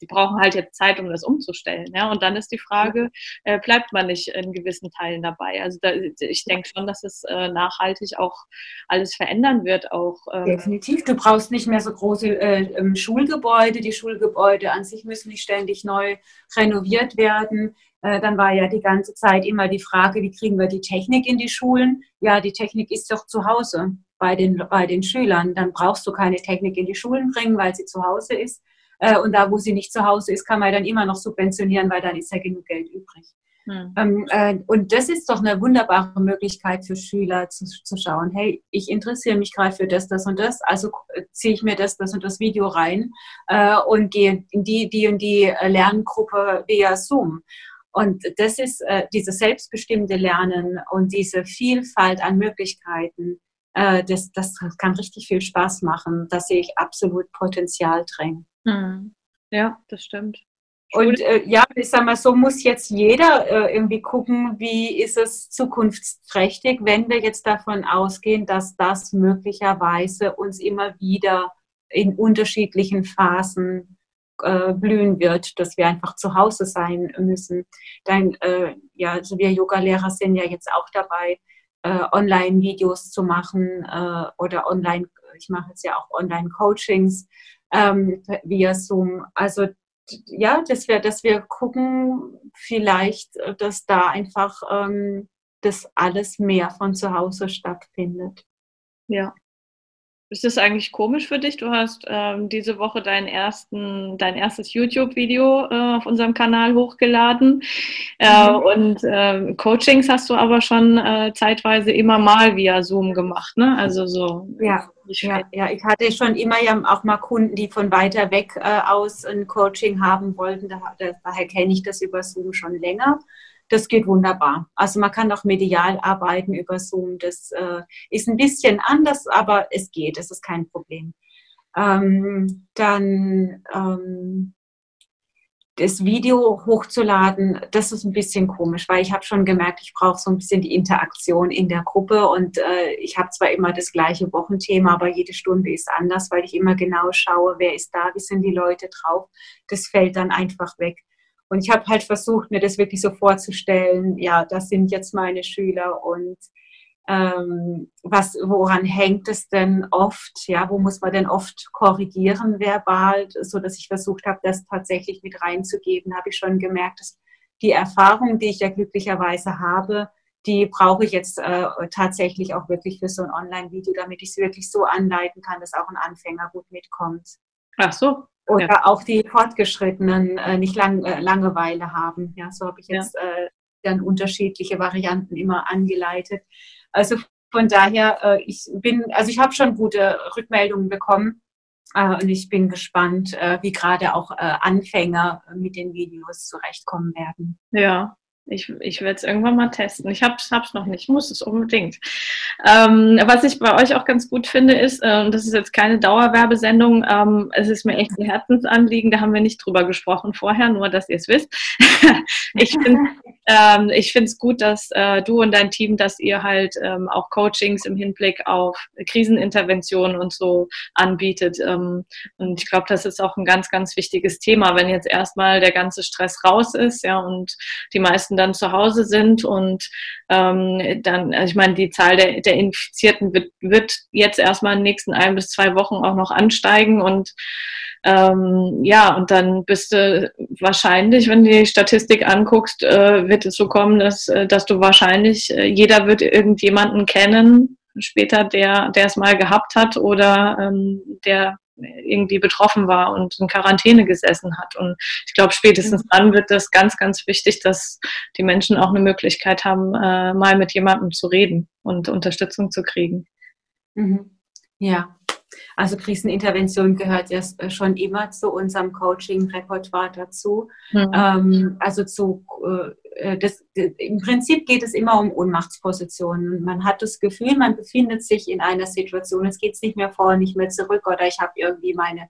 die brauchen halt jetzt Zeit, um das umzustellen, ja. Und dann ist die Frage, äh, bleibt man nicht in gewissen Teilen dabei? Also da, ich denke schon, dass es äh, nachhaltig auch alles verändern wird, auch. Ähm, Definitiv. Du brauchst nicht mehr so große äh, ähm, Schulgebäude. Die Schulgebäude an sich müssen nicht ständig neu renoviert werden. Äh, dann war ja die ganze Zeit immer die Frage, wie kriegen wir die Technik in die Schulen? Ja, die Technik ist doch zu Hause bei den, bei den Schülern. Dann brauchst du keine Technik in die Schulen bringen, weil sie zu Hause ist. Äh, und da, wo sie nicht zu Hause ist, kann man dann immer noch subventionieren, weil dann ist ja genug Geld übrig. Hm. Ähm, äh, und das ist doch eine wunderbare Möglichkeit für Schüler zu, zu schauen, hey, ich interessiere mich gerade für das, das und das, also ziehe ich mir das, das und das Video rein äh, und gehe in die, die und die Lerngruppe via Zoom. Und das ist äh, dieses selbstbestimmte Lernen und diese Vielfalt an Möglichkeiten, äh, das, das kann richtig viel Spaß machen. Da sehe ich absolut Potenzial drin. Hm. Ja, das stimmt. Und äh, ja, ich sag mal, so muss jetzt jeder äh, irgendwie gucken, wie ist es zukunftsträchtig, wenn wir jetzt davon ausgehen, dass das möglicherweise uns immer wieder in unterschiedlichen Phasen äh, blühen wird, dass wir einfach zu Hause sein müssen. Dann, äh, ja, also wir Yoga-Lehrer sind ja jetzt auch dabei, äh, Online-Videos zu machen äh, oder online, ich mache jetzt ja auch Online-Coachings ähm, via Zoom. Also ja, dass wir, dass wir gucken, vielleicht, äh, dass da einfach ähm, das alles mehr von zu Hause stattfindet. Ja. Ist das eigentlich komisch für dich? Du hast ähm, diese Woche deinen ersten, dein erstes YouTube-Video äh, auf unserem Kanal hochgeladen. Äh, mhm. Und äh, Coachings hast du aber schon äh, zeitweise immer mal via Zoom gemacht, ne? Also so. Ja. Ja, ja, ich hatte schon immer ja auch mal Kunden, die von weiter weg äh, aus ein Coaching haben wollten. Da, daher kenne ich das über Zoom schon länger das geht wunderbar. Also man kann auch medial arbeiten über Zoom. Das äh, ist ein bisschen anders, aber es geht, es ist kein Problem. Ähm, dann ähm, das Video hochzuladen, das ist ein bisschen komisch, weil ich habe schon gemerkt, ich brauche so ein bisschen die Interaktion in der Gruppe und äh, ich habe zwar immer das gleiche Wochenthema, aber jede Stunde ist anders, weil ich immer genau schaue, wer ist da, wie sind die Leute drauf. Das fällt dann einfach weg. Und ich habe halt versucht, mir das wirklich so vorzustellen, ja, das sind jetzt meine Schüler und ähm, was, woran hängt es denn oft? Ja, wo muss man denn oft korrigieren verbal, so dass ich versucht habe, das tatsächlich mit reinzugeben, habe ich schon gemerkt, dass die Erfahrung, die ich ja glücklicherweise habe, die brauche ich jetzt äh, tatsächlich auch wirklich für so ein Online-Video, damit ich es wirklich so anleiten kann, dass auch ein Anfänger gut mitkommt. Ach so, oder ja. auch die Fortgeschrittenen äh, nicht lang, äh, Langeweile haben. Ja, so habe ich jetzt ja. äh, dann unterschiedliche Varianten immer angeleitet. Also von daher, äh, ich bin, also ich habe schon gute Rückmeldungen bekommen äh, und ich bin gespannt, äh, wie gerade auch Anfänger mit den Videos zurechtkommen werden. Ja, ich, ich werde es irgendwann mal testen. Ich habe es noch nicht, muss es unbedingt. Ähm, was ich bei euch auch ganz gut finde, ist, äh, das ist jetzt keine Dauerwerbesendung, ähm, es ist mir echt ein Herzensanliegen, da haben wir nicht drüber gesprochen vorher, nur dass ihr es wisst. ich finde ähm, es gut, dass äh, du und dein Team, dass ihr halt ähm, auch Coachings im Hinblick auf Kriseninterventionen und so anbietet. Ähm, und ich glaube, das ist auch ein ganz, ganz wichtiges Thema, wenn jetzt erstmal der ganze Stress raus ist, ja, und die meisten dann zu Hause sind und ähm, dann, also ich meine, die Zahl der, der Infizierten wird, wird jetzt erstmal in den nächsten ein bis zwei Wochen auch noch ansteigen und ähm, ja, und dann bist du wahrscheinlich, wenn du die Statistik anguckst, äh, wird es so kommen, dass, äh, dass du wahrscheinlich, äh, jeder wird irgendjemanden kennen, später, der, der es mal gehabt hat oder ähm, der irgendwie betroffen war und in Quarantäne gesessen hat. Und ich glaube, spätestens dann wird das ganz, ganz wichtig, dass die Menschen auch eine Möglichkeit haben, äh, mal mit jemandem zu reden und Unterstützung zu kriegen. Mhm. Ja, also Krisenintervention gehört ja äh, schon immer zu unserem Coaching-Repertoire dazu. Mhm. Ähm, also zu, äh, das, im Prinzip geht es immer um Ohnmachtspositionen. Man hat das Gefühl, man befindet sich in einer Situation, es geht nicht mehr vor, nicht mehr zurück oder ich habe irgendwie meine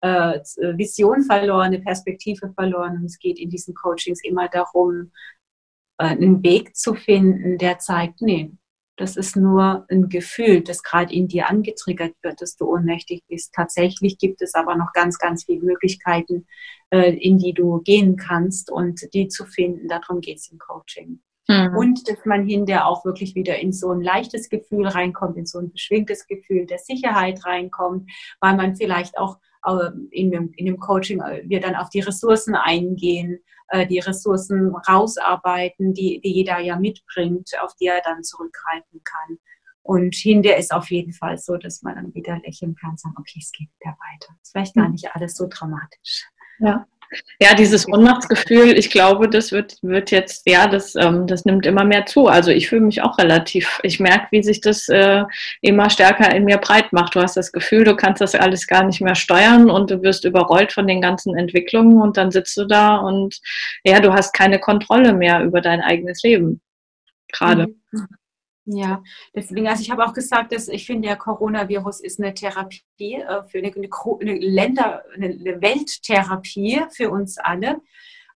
äh, Vision verloren, eine Perspektive verloren. Und es geht in diesen Coachings immer darum, äh, einen Weg zu finden, der zeigt, nee, Das ist nur ein Gefühl, das gerade in dir angetriggert wird, dass du ohnmächtig bist. Tatsächlich gibt es aber noch ganz, ganz viele Möglichkeiten, äh, in die du gehen kannst und die zu finden. Darum geht es im Coaching. Mhm. Und dass man hinterher auch wirklich wieder in so ein leichtes Gefühl reinkommt, in so ein beschwingtes Gefühl der Sicherheit reinkommt, weil man vielleicht auch äh, in dem, in dem Coaching äh, wir dann auf die Ressourcen eingehen, äh, die Ressourcen rausarbeiten, die, die jeder ja mitbringt, auf die er dann zurückgreifen kann. Und hinterher ist auf jeden Fall so, dass man dann wieder lächeln kann und sagen, okay, es geht wieder weiter. Es ist vielleicht gar mhm. nicht alles so dramatisch. Ja. Ja, dieses Ohnmachtsgefühl, ich glaube, das wird, wird jetzt, ja, das, ähm, das nimmt immer mehr zu. Also ich fühle mich auch relativ, ich merke, wie sich das äh, immer stärker in mir breit macht. Du hast das Gefühl, du kannst das alles gar nicht mehr steuern und du wirst überrollt von den ganzen Entwicklungen und dann sitzt du da und ja, du hast keine Kontrolle mehr über dein eigenes Leben. Gerade. Mhm. Ja, deswegen, also ich habe auch gesagt, dass ich finde, der Coronavirus ist eine Therapie äh, für eine, eine, eine Länder, eine Welttherapie für uns alle,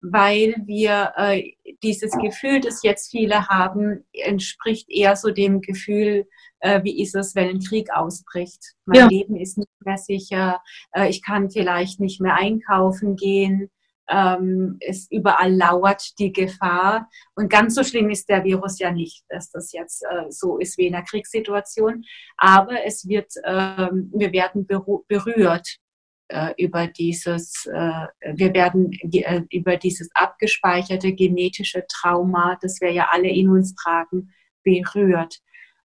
weil wir äh, dieses Gefühl, das jetzt viele haben, entspricht eher so dem Gefühl, äh, wie ist es, wenn ein Krieg ausbricht. Mein ja. Leben ist nicht mehr sicher, äh, ich kann vielleicht nicht mehr einkaufen gehen ähm, es überall lauert die Gefahr. Und ganz so schlimm ist der Virus ja nicht, dass das jetzt äh, so ist wie in einer Kriegssituation. Aber es wird, ähm, wir werden berührt äh, über dieses, äh, wir werden äh, über dieses abgespeicherte genetische Trauma, das wir ja alle in uns tragen, berührt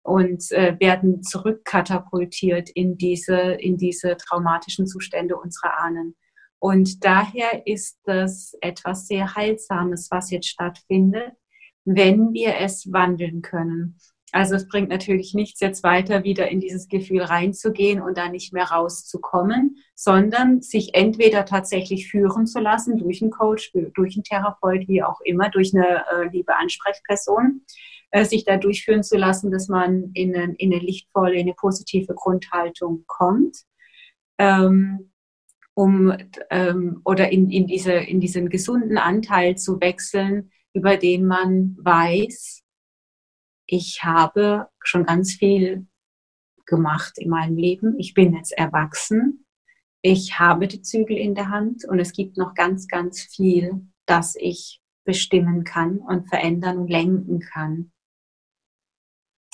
und äh, werden zurückkatapultiert in diese, in diese traumatischen Zustände unserer Ahnen. Und daher ist das etwas sehr Heilsames, was jetzt stattfindet, wenn wir es wandeln können. Also es bringt natürlich nichts, jetzt weiter wieder in dieses Gefühl reinzugehen und da nicht mehr rauszukommen, sondern sich entweder tatsächlich führen zu lassen durch einen Coach, durch einen Therapeut, wie auch immer, durch eine äh, liebe Ansprechperson, äh, sich da durchführen zu lassen, dass man in eine, in eine lichtvolle, in eine positive Grundhaltung kommt. Ähm, um ähm, oder in, in, diese, in diesen gesunden Anteil zu wechseln, über den man weiß, ich habe schon ganz viel gemacht in meinem Leben. Ich bin jetzt erwachsen. Ich habe die Zügel in der Hand und es gibt noch ganz, ganz viel, das ich bestimmen kann und verändern und lenken kann.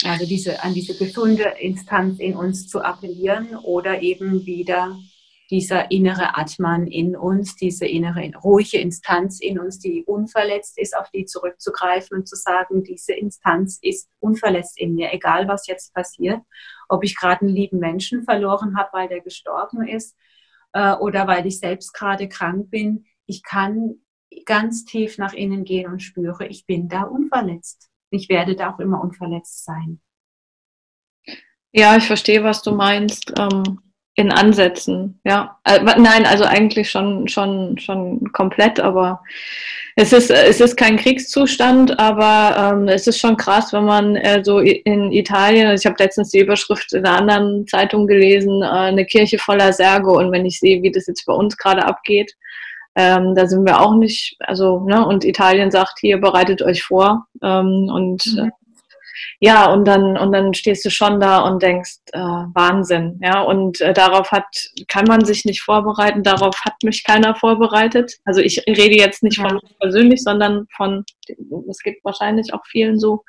Also diese, an diese gesunde Instanz in uns zu appellieren oder eben wieder dieser innere Atman in uns, diese innere ruhige Instanz in uns, die unverletzt ist, auf die zurückzugreifen und zu sagen, diese Instanz ist unverletzt in mir, egal was jetzt passiert. Ob ich gerade einen lieben Menschen verloren habe, weil der gestorben ist äh, oder weil ich selbst gerade krank bin, ich kann ganz tief nach innen gehen und spüre, ich bin da unverletzt. Ich werde da auch immer unverletzt sein. Ja, ich verstehe, was du meinst. Ähm in Ansätzen, ja. Äh, nein, also eigentlich schon, schon, schon komplett, aber es ist, es ist kein Kriegszustand, aber ähm, es ist schon krass, wenn man äh, so in Italien, also ich habe letztens die Überschrift in einer anderen Zeitung gelesen, äh, eine Kirche voller Särge und wenn ich sehe, wie das jetzt bei uns gerade abgeht, ähm, da sind wir auch nicht, also, ne, und Italien sagt hier, bereitet euch vor ähm, und mhm. Ja, und dann, und dann stehst du schon da und denkst, äh, Wahnsinn, ja, und äh, darauf hat, kann man sich nicht vorbereiten, darauf hat mich keiner vorbereitet. Also ich rede jetzt nicht von ja. persönlich, sondern von, es gibt wahrscheinlich auch vielen so.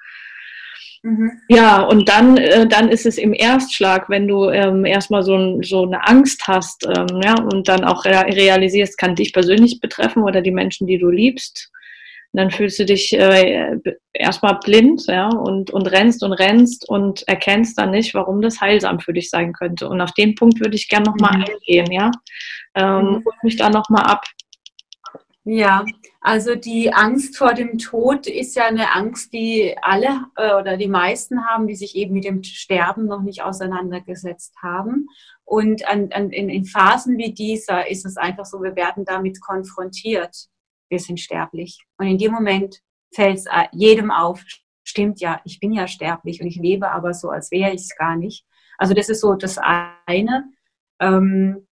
Mhm. Ja, und dann, äh, dann ist es im Erstschlag, wenn du ähm, erstmal so, ein, so eine Angst hast, ähm, ja, und dann auch realisierst, kann dich persönlich betreffen oder die Menschen, die du liebst und dann fühlst du dich äh, erstmal blind, ja, und, und rennst und rennst und erkennst dann nicht, warum das heilsam für dich sein könnte. Und auf den Punkt würde ich gerne nochmal mhm. eingehen, ja. Ähm, mhm. Mich da nochmal ab. Ja, also die Angst vor dem Tod ist ja eine Angst, die alle äh, oder die meisten haben, die sich eben mit dem Sterben noch nicht auseinandergesetzt haben. Und an, an, in, in Phasen wie dieser ist es einfach so, wir werden damit konfrontiert wir sind sterblich. Und in dem Moment fällt es äh, jedem auf, stimmt ja, ich bin ja sterblich und ich lebe aber so, als wäre ich es gar nicht. Also das ist so das eine. Ähm,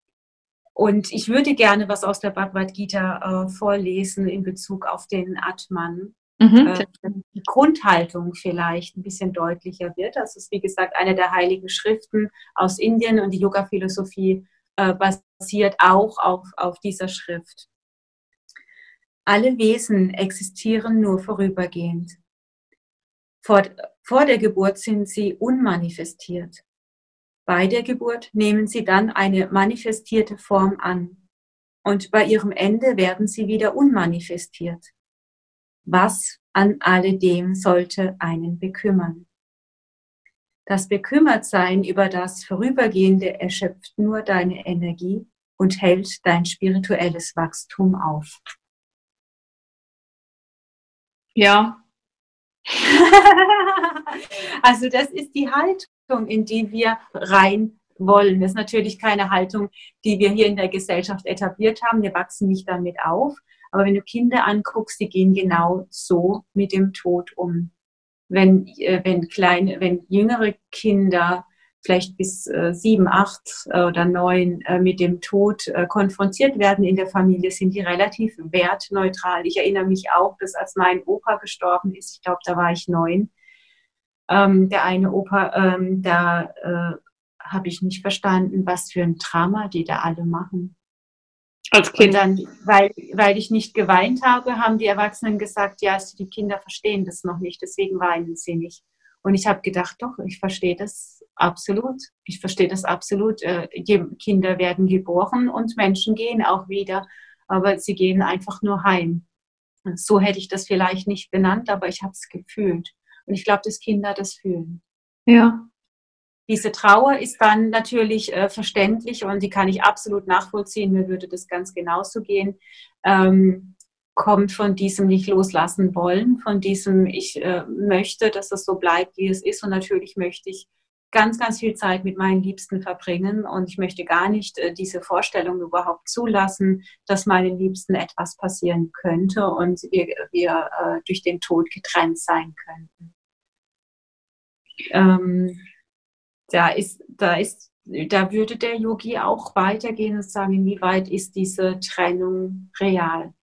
und ich würde gerne was aus der Bhagavad Gita äh, vorlesen in Bezug auf den Atman. mhm. äh, die Grundhaltung vielleicht ein bisschen deutlicher wird. Das ist, wie gesagt, eine der heiligen Schriften aus Indien und die Yoga-Philosophie basiert auch auf, auf dieser Schrift. Alle Wesen existieren nur vorübergehend. Vor, vor der Geburt sind sie unmanifestiert. Bei der Geburt nehmen sie dann eine manifestierte Form an. Und bei ihrem Ende werden sie wieder unmanifestiert. Was an alledem sollte einen bekümmern? Das Bekümmertsein über das Vorübergehende erschöpft nur deine Energie und hält dein spirituelles Wachstum auf. Ja. also das ist die Haltung, in die wir rein wollen. Das ist natürlich keine Haltung, die wir hier in der Gesellschaft etabliert haben. Wir wachsen nicht damit auf. Aber wenn du Kinder anguckst, die gehen genau so mit dem Tod um. Wenn, äh, wenn kleine, wenn jüngere Kinder vielleicht bis äh, sieben, acht äh, oder neun äh, mit dem Tod äh, konfrontiert werden in der Familie, sind die relativ wertneutral. Ich erinnere mich auch, dass als mein Opa gestorben ist, ich glaube, da war ich neun, ähm, der eine Opa, ähm, da äh, habe ich nicht verstanden, was für ein Drama die da alle machen. Als Kind. Und dann, weil, weil ich nicht geweint habe, haben die Erwachsenen gesagt, ja, die Kinder verstehen das noch nicht, deswegen weinen sie nicht. Und ich habe gedacht, doch, ich verstehe das absolut. Ich verstehe das absolut. Äh, Kinder werden geboren und Menschen gehen auch wieder, aber sie gehen einfach nur heim. So hätte ich das vielleicht nicht benannt, aber ich habe es gefühlt. Und ich glaube, dass Kinder das fühlen. Ja. Diese Trauer ist dann natürlich äh, verständlich und die kann ich absolut nachvollziehen. Mir würde das ganz genauso gehen. Ähm, kommt von diesem nicht loslassen wollen, von diesem ich äh, möchte, dass es so bleibt, wie es ist. Und natürlich möchte ich ganz, ganz viel Zeit mit meinen Liebsten verbringen und ich möchte gar nicht äh, diese Vorstellung überhaupt zulassen, dass meinen Liebsten etwas passieren könnte und wir, wir äh, durch den Tod getrennt sein könnten. Ähm, da ist, da ist, da würde der Yogi auch weitergehen und sagen, inwieweit ist diese Trennung real?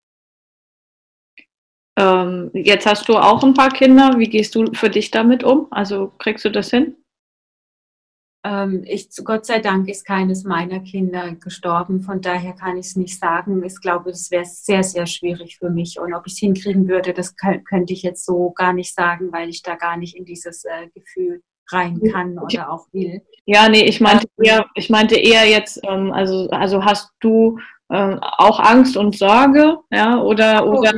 Ähm, jetzt hast du auch ein paar Kinder. Wie gehst du für dich damit um? Also kriegst du das hin? Ähm, ich, Gott sei Dank ist keines meiner Kinder gestorben. Von daher kann ich es nicht sagen. Ich glaube, das wäre sehr, sehr schwierig für mich. Und ob ich es hinkriegen würde, das könnte ich jetzt so gar nicht sagen, weil ich da gar nicht in dieses äh, Gefühl rein kann oder auch will. Ja, nee, ich meinte eher, ich meinte eher jetzt, ähm, also, also hast du ähm, auch Angst und Sorge, ja, oder, oder,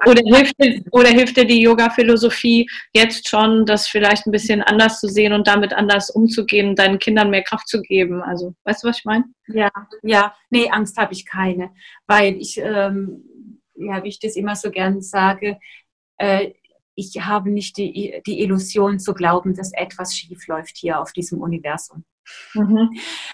oder, hilft, dir, oder hilft dir die Yoga-Philosophie jetzt schon, das vielleicht ein bisschen anders zu sehen und damit anders umzugehen, deinen Kindern mehr Kraft zu geben? Also, weißt du, was ich meine? Ja, ja, nee, Angst habe ich keine, weil ich, ähm, ja, wie ich das immer so gern sage, äh, ich habe nicht die, die Illusion zu glauben, dass etwas schief läuft hier auf diesem Universum. Mhm.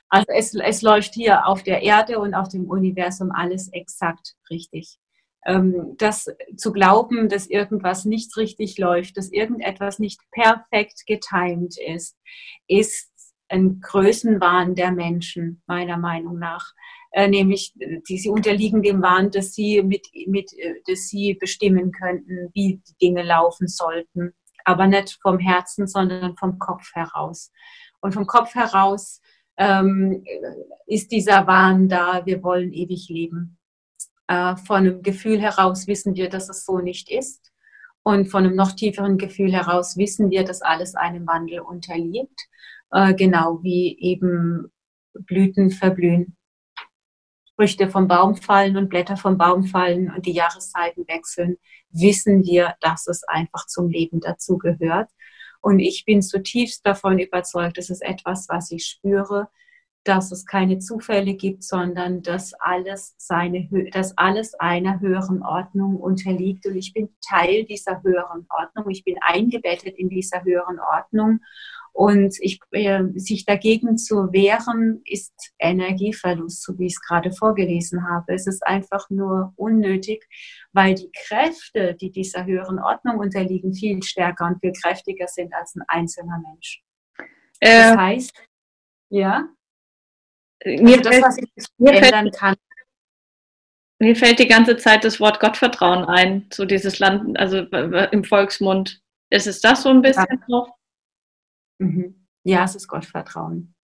Also es, es läuft hier auf der Erde und auf dem Universum alles exakt richtig. Ähm, das zu glauben, dass irgendwas nicht richtig läuft, dass irgendetwas nicht perfekt getimt ist, ist ein Größenwahn der Menschen, meiner Meinung nach. Äh, nämlich, die, sie unterliegen dem Wahn, dass sie, mit, mit, äh, dass sie bestimmen könnten, wie die Dinge laufen sollten. Aber nicht vom Herzen, sondern vom Kopf heraus. Und vom Kopf heraus ähm, ist dieser Wahn da, wir wollen ewig leben. Äh, von einem Gefühl heraus wissen wir, dass es so nicht ist. Und von einem noch tieferen Gefühl heraus wissen wir, dass alles einem Wandel unterliegt. Äh, genau wie eben Blüten verblühen. Früchte vom Baum fallen und Blätter vom Baum fallen und die Jahreszeiten wechseln, wissen wir, dass es einfach zum Leben dazugehört. Und ich bin zutiefst davon überzeugt, das ist etwas, was ich spüre, dass es keine Zufälle gibt, sondern dass alles seine, dass alles einer höheren Ordnung unterliegt. Und ich bin Teil dieser höheren Ordnung. Ich bin eingebettet in dieser höheren Ordnung. Und ich, äh, sich dagegen zu wehren, ist Energieverlust, so wie ich es gerade vorgelesen habe. Es ist einfach nur unnötig, weil die Kräfte, die dieser höheren Ordnung unterliegen, viel stärker und viel kräftiger sind als ein einzelner Mensch. Das äh, heißt, ja, mir also das, was ich ändern kann. Mir fällt die ganze Zeit das Wort Gottvertrauen ein, so dieses Land, also im Volksmund. Ist es das so ein bisschen ja. noch? Mhm. Ja, es ist Gottvertrauen.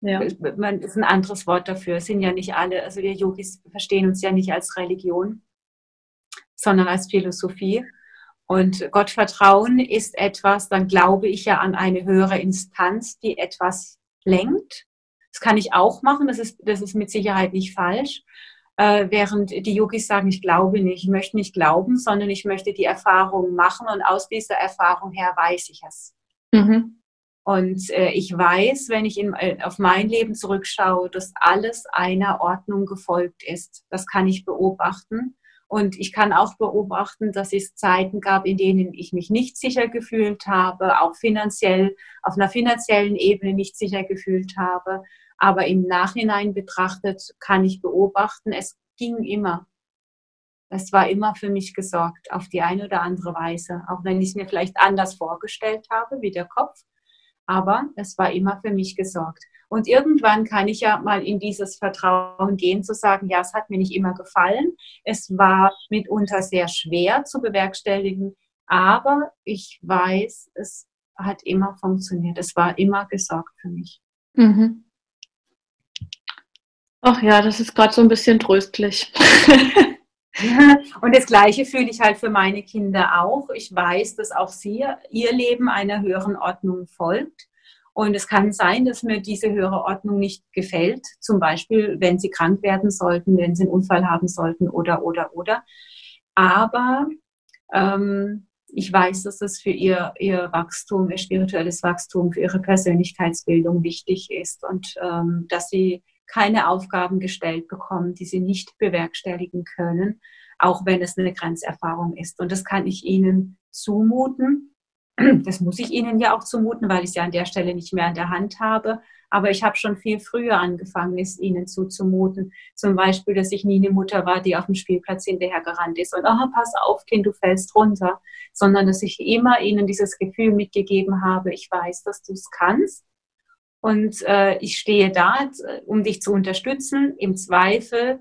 Ja. Man ist ein anderes Wort dafür. Es sind ja nicht alle, also wir Yogis verstehen uns ja nicht als Religion, sondern als Philosophie. Und Gottvertrauen ist etwas, dann glaube ich ja an eine höhere Instanz, die etwas lenkt. Das kann ich auch machen, das ist, das ist mit Sicherheit nicht falsch. Äh, während die Yogis sagen, ich glaube nicht, ich möchte nicht glauben, sondern ich möchte die Erfahrung machen und aus dieser Erfahrung her weiß ich es. Mhm. Und äh, ich weiß, wenn ich in, äh, auf mein Leben zurückschaue, dass alles einer Ordnung gefolgt ist. Das kann ich beobachten. Und ich kann auch beobachten, dass es Zeiten gab, in denen ich mich nicht sicher gefühlt habe, auch finanziell, auf einer finanziellen Ebene nicht sicher gefühlt habe. Aber im Nachhinein betrachtet kann ich beobachten, es ging immer. Es war immer für mich gesorgt, auf die eine oder andere Weise. Auch wenn ich es mir vielleicht anders vorgestellt habe, wie der Kopf. Aber es war immer für mich gesorgt. Und irgendwann kann ich ja mal in dieses Vertrauen gehen, zu sagen, ja, es hat mir nicht immer gefallen. Es war mitunter sehr schwer zu bewerkstelligen. Aber ich weiß, es hat immer funktioniert. Es war immer gesorgt für mich. Mhm. Ach ja, das ist gerade so ein bisschen tröstlich. Und das Gleiche fühle ich halt für meine Kinder auch. Ich weiß, dass auch sie ihr Leben einer höheren Ordnung folgt. Und es kann sein, dass mir diese höhere Ordnung nicht gefällt. Zum Beispiel, wenn sie krank werden sollten, wenn sie einen Unfall haben sollten oder, oder, oder. Aber ähm, ich weiß, dass es für ihr, ihr Wachstum, ihr spirituelles Wachstum, für ihre Persönlichkeitsbildung wichtig ist und ähm, dass sie keine Aufgaben gestellt bekommen, die sie nicht bewerkstelligen können, auch wenn es eine Grenzerfahrung ist. Und das kann ich ihnen zumuten. Das muss ich ihnen ja auch zumuten, weil ich es ja an der Stelle nicht mehr an der Hand habe. Aber ich habe schon viel früher angefangen, es ihnen zuzumuten. Zum Beispiel, dass ich nie eine Mutter war, die auf dem Spielplatz hinterher gerannt ist und, oh, pass auf, Kind, du fällst runter. Sondern, dass ich immer ihnen dieses Gefühl mitgegeben habe, ich weiß, dass du es kannst und äh, ich stehe da, um dich zu unterstützen. Im Zweifel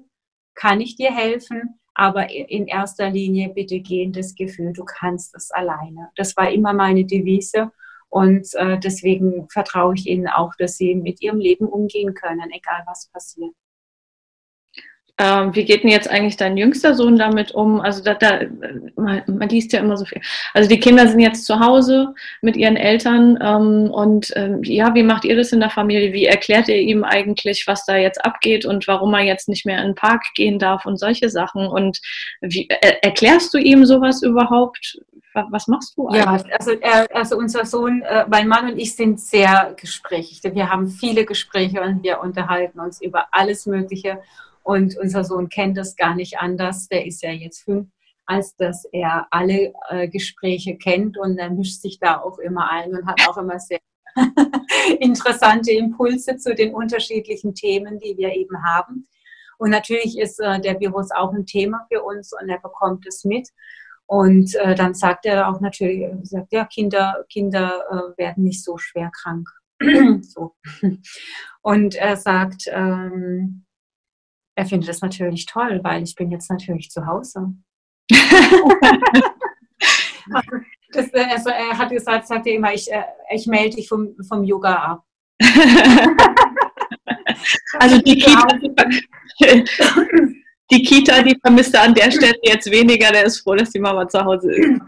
kann ich dir helfen, aber in erster Linie bitte gehen das Gefühl, du kannst es alleine. Das war immer meine Devise. Und äh, deswegen vertraue ich ihnen auch, dass sie mit ihrem Leben umgehen können, egal was passiert. Ähm, wie geht denn jetzt eigentlich dein jüngster Sohn damit um? Also da, da man, man, liest ja immer so viel. Also die Kinder sind jetzt zu Hause mit ihren Eltern ähm, und ähm, ja, wie macht ihr das in der Familie? Wie erklärt ihr ihm eigentlich, was da jetzt abgeht und warum er jetzt nicht mehr in den Park gehen darf und solche Sachen? Und wie er, erklärst du ihm sowas überhaupt? Was machst du eigentlich? Ja, also, er, also unser Sohn, äh, mein Mann und ich sind sehr gesprächig. Wir haben viele Gespräche und wir unterhalten uns über alles Mögliche. Und unser Sohn kennt das gar nicht anders. Der ist ja jetzt fünf, als dass er alle äh, Gespräche kennt und er mischt sich da auch immer ein und hat auch immer sehr interessante Impulse zu den unterschiedlichen Themen, die wir eben haben. Und natürlich ist äh, der Virus auch ein Thema für uns und er bekommt es mit. Und äh, dann sagt er auch natürlich, sagt, ja, Kinder, Kinder äh, werden nicht so schwer krank. so. Und er sagt, ähm, er findet das natürlich toll, weil ich bin jetzt natürlich zu Hause. das, also er hat gesagt, sagt er immer, ich, äh, ich melde dich vom, vom Yoga ab. also die Kita, die Kita, die vermisst er an der Stelle jetzt weniger, der ist froh, dass die Mama zu Hause ist.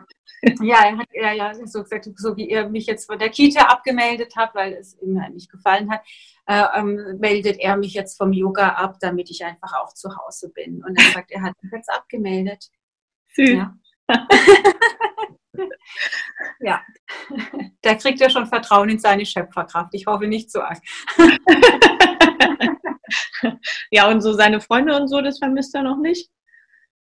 Ja, er hat er ja so gesagt, so wie er mich jetzt von der Kita abgemeldet hat, weil es ihm halt nicht gefallen hat, äh, ähm, meldet er mich jetzt vom Yoga ab, damit ich einfach auch zu Hause bin. Und er sagt, er hat mich jetzt abgemeldet. Süß. Ja. ja, der kriegt ja schon Vertrauen in seine Schöpferkraft. Ich hoffe nicht so arg. ja, und so seine Freunde und so, das vermisst er noch nicht?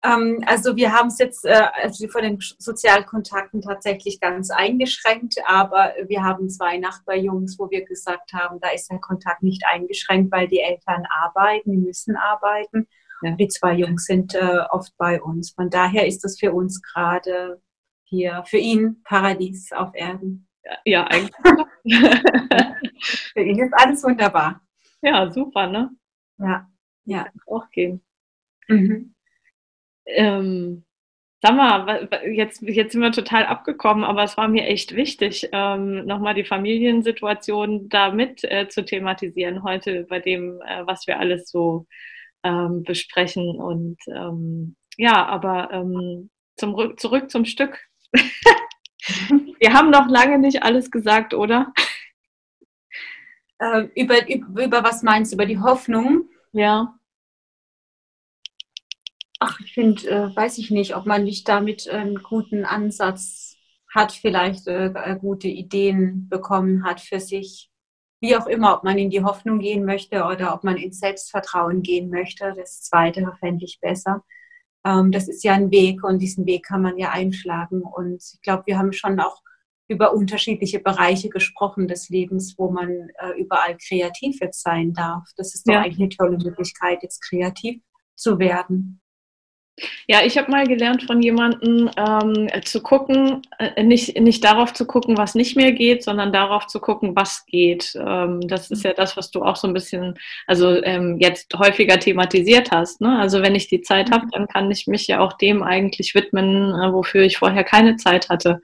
Ähm, also wir haben es jetzt äh, also von den Sozialkontakten tatsächlich ganz eingeschränkt, aber wir haben zwei Nachbarjungs, wo wir gesagt haben, da ist der Kontakt nicht eingeschränkt, weil die Eltern arbeiten, die müssen arbeiten. Ja. Die zwei Jungs sind äh, oft bei uns. Von daher ist das für uns gerade hier, für ihn Paradies auf Erden. Ja, eigentlich. für ihn ist alles wunderbar. Ja, super, ne? Ja, ja. Auch gehen. Mhm. Ähm, sag mal, jetzt, jetzt sind wir total abgekommen, aber es war mir echt wichtig, ähm, nochmal die Familiensituation damit äh, zu thematisieren heute bei dem, äh, was wir alles so ähm, besprechen. Und ähm, ja, aber ähm, zum, zurück zum Stück. wir haben noch lange nicht alles gesagt, oder? Äh, über, über, über was meinst du? Über die Hoffnung? Ja. Ach, ich finde, äh, weiß ich nicht, ob man nicht damit einen guten Ansatz hat, vielleicht äh, äh, gute Ideen bekommen hat für sich. Wie auch immer, ob man in die Hoffnung gehen möchte oder ob man ins Selbstvertrauen gehen möchte. Das Zweite fände ich besser. Ähm, das ist ja ein Weg und diesen Weg kann man ja einschlagen. Und ich glaube, wir haben schon auch über unterschiedliche Bereiche gesprochen des Lebens, wo man äh, überall kreativ jetzt sein darf. Das ist doch ja. eigentlich eine tolle Möglichkeit, jetzt kreativ zu werden. Ja, ich habe mal gelernt von jemandem ähm, zu gucken, äh, nicht, nicht darauf zu gucken, was nicht mehr geht, sondern darauf zu gucken, was geht. Ähm, das ist ja das, was du auch so ein bisschen, also ähm, jetzt häufiger thematisiert hast. Ne? Also wenn ich die Zeit habe, dann kann ich mich ja auch dem eigentlich widmen, äh, wofür ich vorher keine Zeit hatte.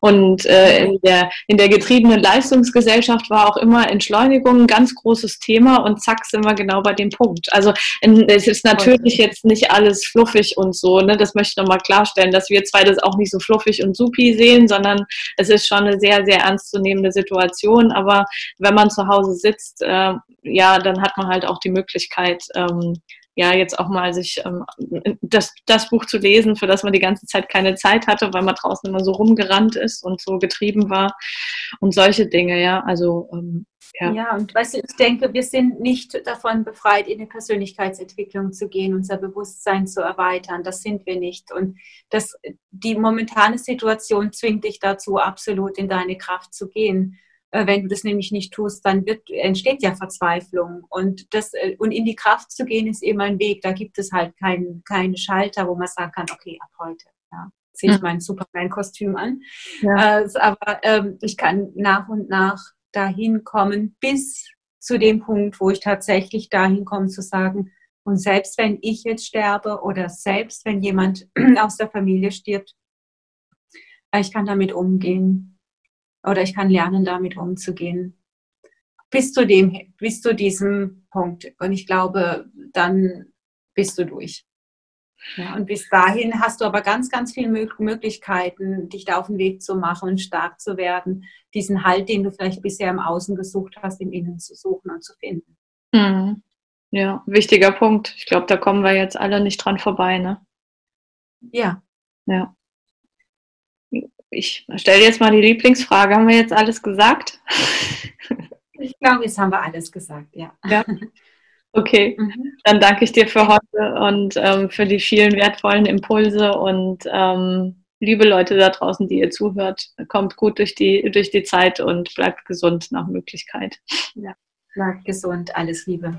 Und äh, in, der, in der getriebenen Leistungsgesellschaft war auch immer Entschleunigung ein ganz großes Thema und zack sind wir genau bei dem Punkt. Also in, es ist natürlich jetzt nicht alles fluffig und so. Ne? Das möchte ich nochmal klarstellen, dass wir zwei das auch nicht so fluffig und supi sehen, sondern es ist schon eine sehr, sehr ernstzunehmende Situation. Aber wenn man zu Hause sitzt, äh, ja, dann hat man halt auch die Möglichkeit, ähm, ja, jetzt auch mal sich ähm, das, das Buch zu lesen, für das man die ganze Zeit keine Zeit hatte, weil man draußen immer so rumgerannt ist und so getrieben war und solche Dinge, ja. Also ähm, ja. ja, und weißt du, ich denke, wir sind nicht davon befreit, in eine Persönlichkeitsentwicklung zu gehen, unser Bewusstsein zu erweitern. Das sind wir nicht. Und das, die momentane Situation zwingt dich dazu, absolut in deine Kraft zu gehen. Äh, wenn du das nämlich nicht tust, dann wird, entsteht ja Verzweiflung. Und, das, äh, und in die Kraft zu gehen ist immer ein Weg. Da gibt es halt keinen kein Schalter, wo man sagen kann, okay, ab heute. Ja, ziehe ich mein Superman-Kostüm an. Ja. Äh, aber ähm, ich kann nach und nach dahin kommen, bis zu dem Punkt, wo ich tatsächlich dahin komme zu sagen, und selbst wenn ich jetzt sterbe oder selbst wenn jemand aus der Familie stirbt, ich kann damit umgehen oder ich kann lernen, damit umzugehen. Bis zu dem, bis zu diesem Punkt. Und ich glaube, dann bist du durch. Ja, und bis dahin hast du aber ganz, ganz viele Möglichkeiten, dich da auf den Weg zu machen und stark zu werden, diesen Halt, den du vielleicht bisher im Außen gesucht hast, im Innen zu suchen und zu finden. Mhm. Ja, wichtiger Punkt. Ich glaube, da kommen wir jetzt alle nicht dran vorbei, ne? Ja. Ja ich stelle jetzt mal die Lieblingsfrage. Haben wir jetzt alles gesagt? Ich glaube, jetzt haben wir alles gesagt, ja. ja. Okay, mhm. dann danke ich dir für heute und ähm, für die vielen wertvollen Impulse und ähm, liebe Leute da draußen, die ihr zuhört, kommt gut durch die, durch die Zeit und bleibt gesund nach Möglichkeit. Ja, bleibt gesund, alles Liebe.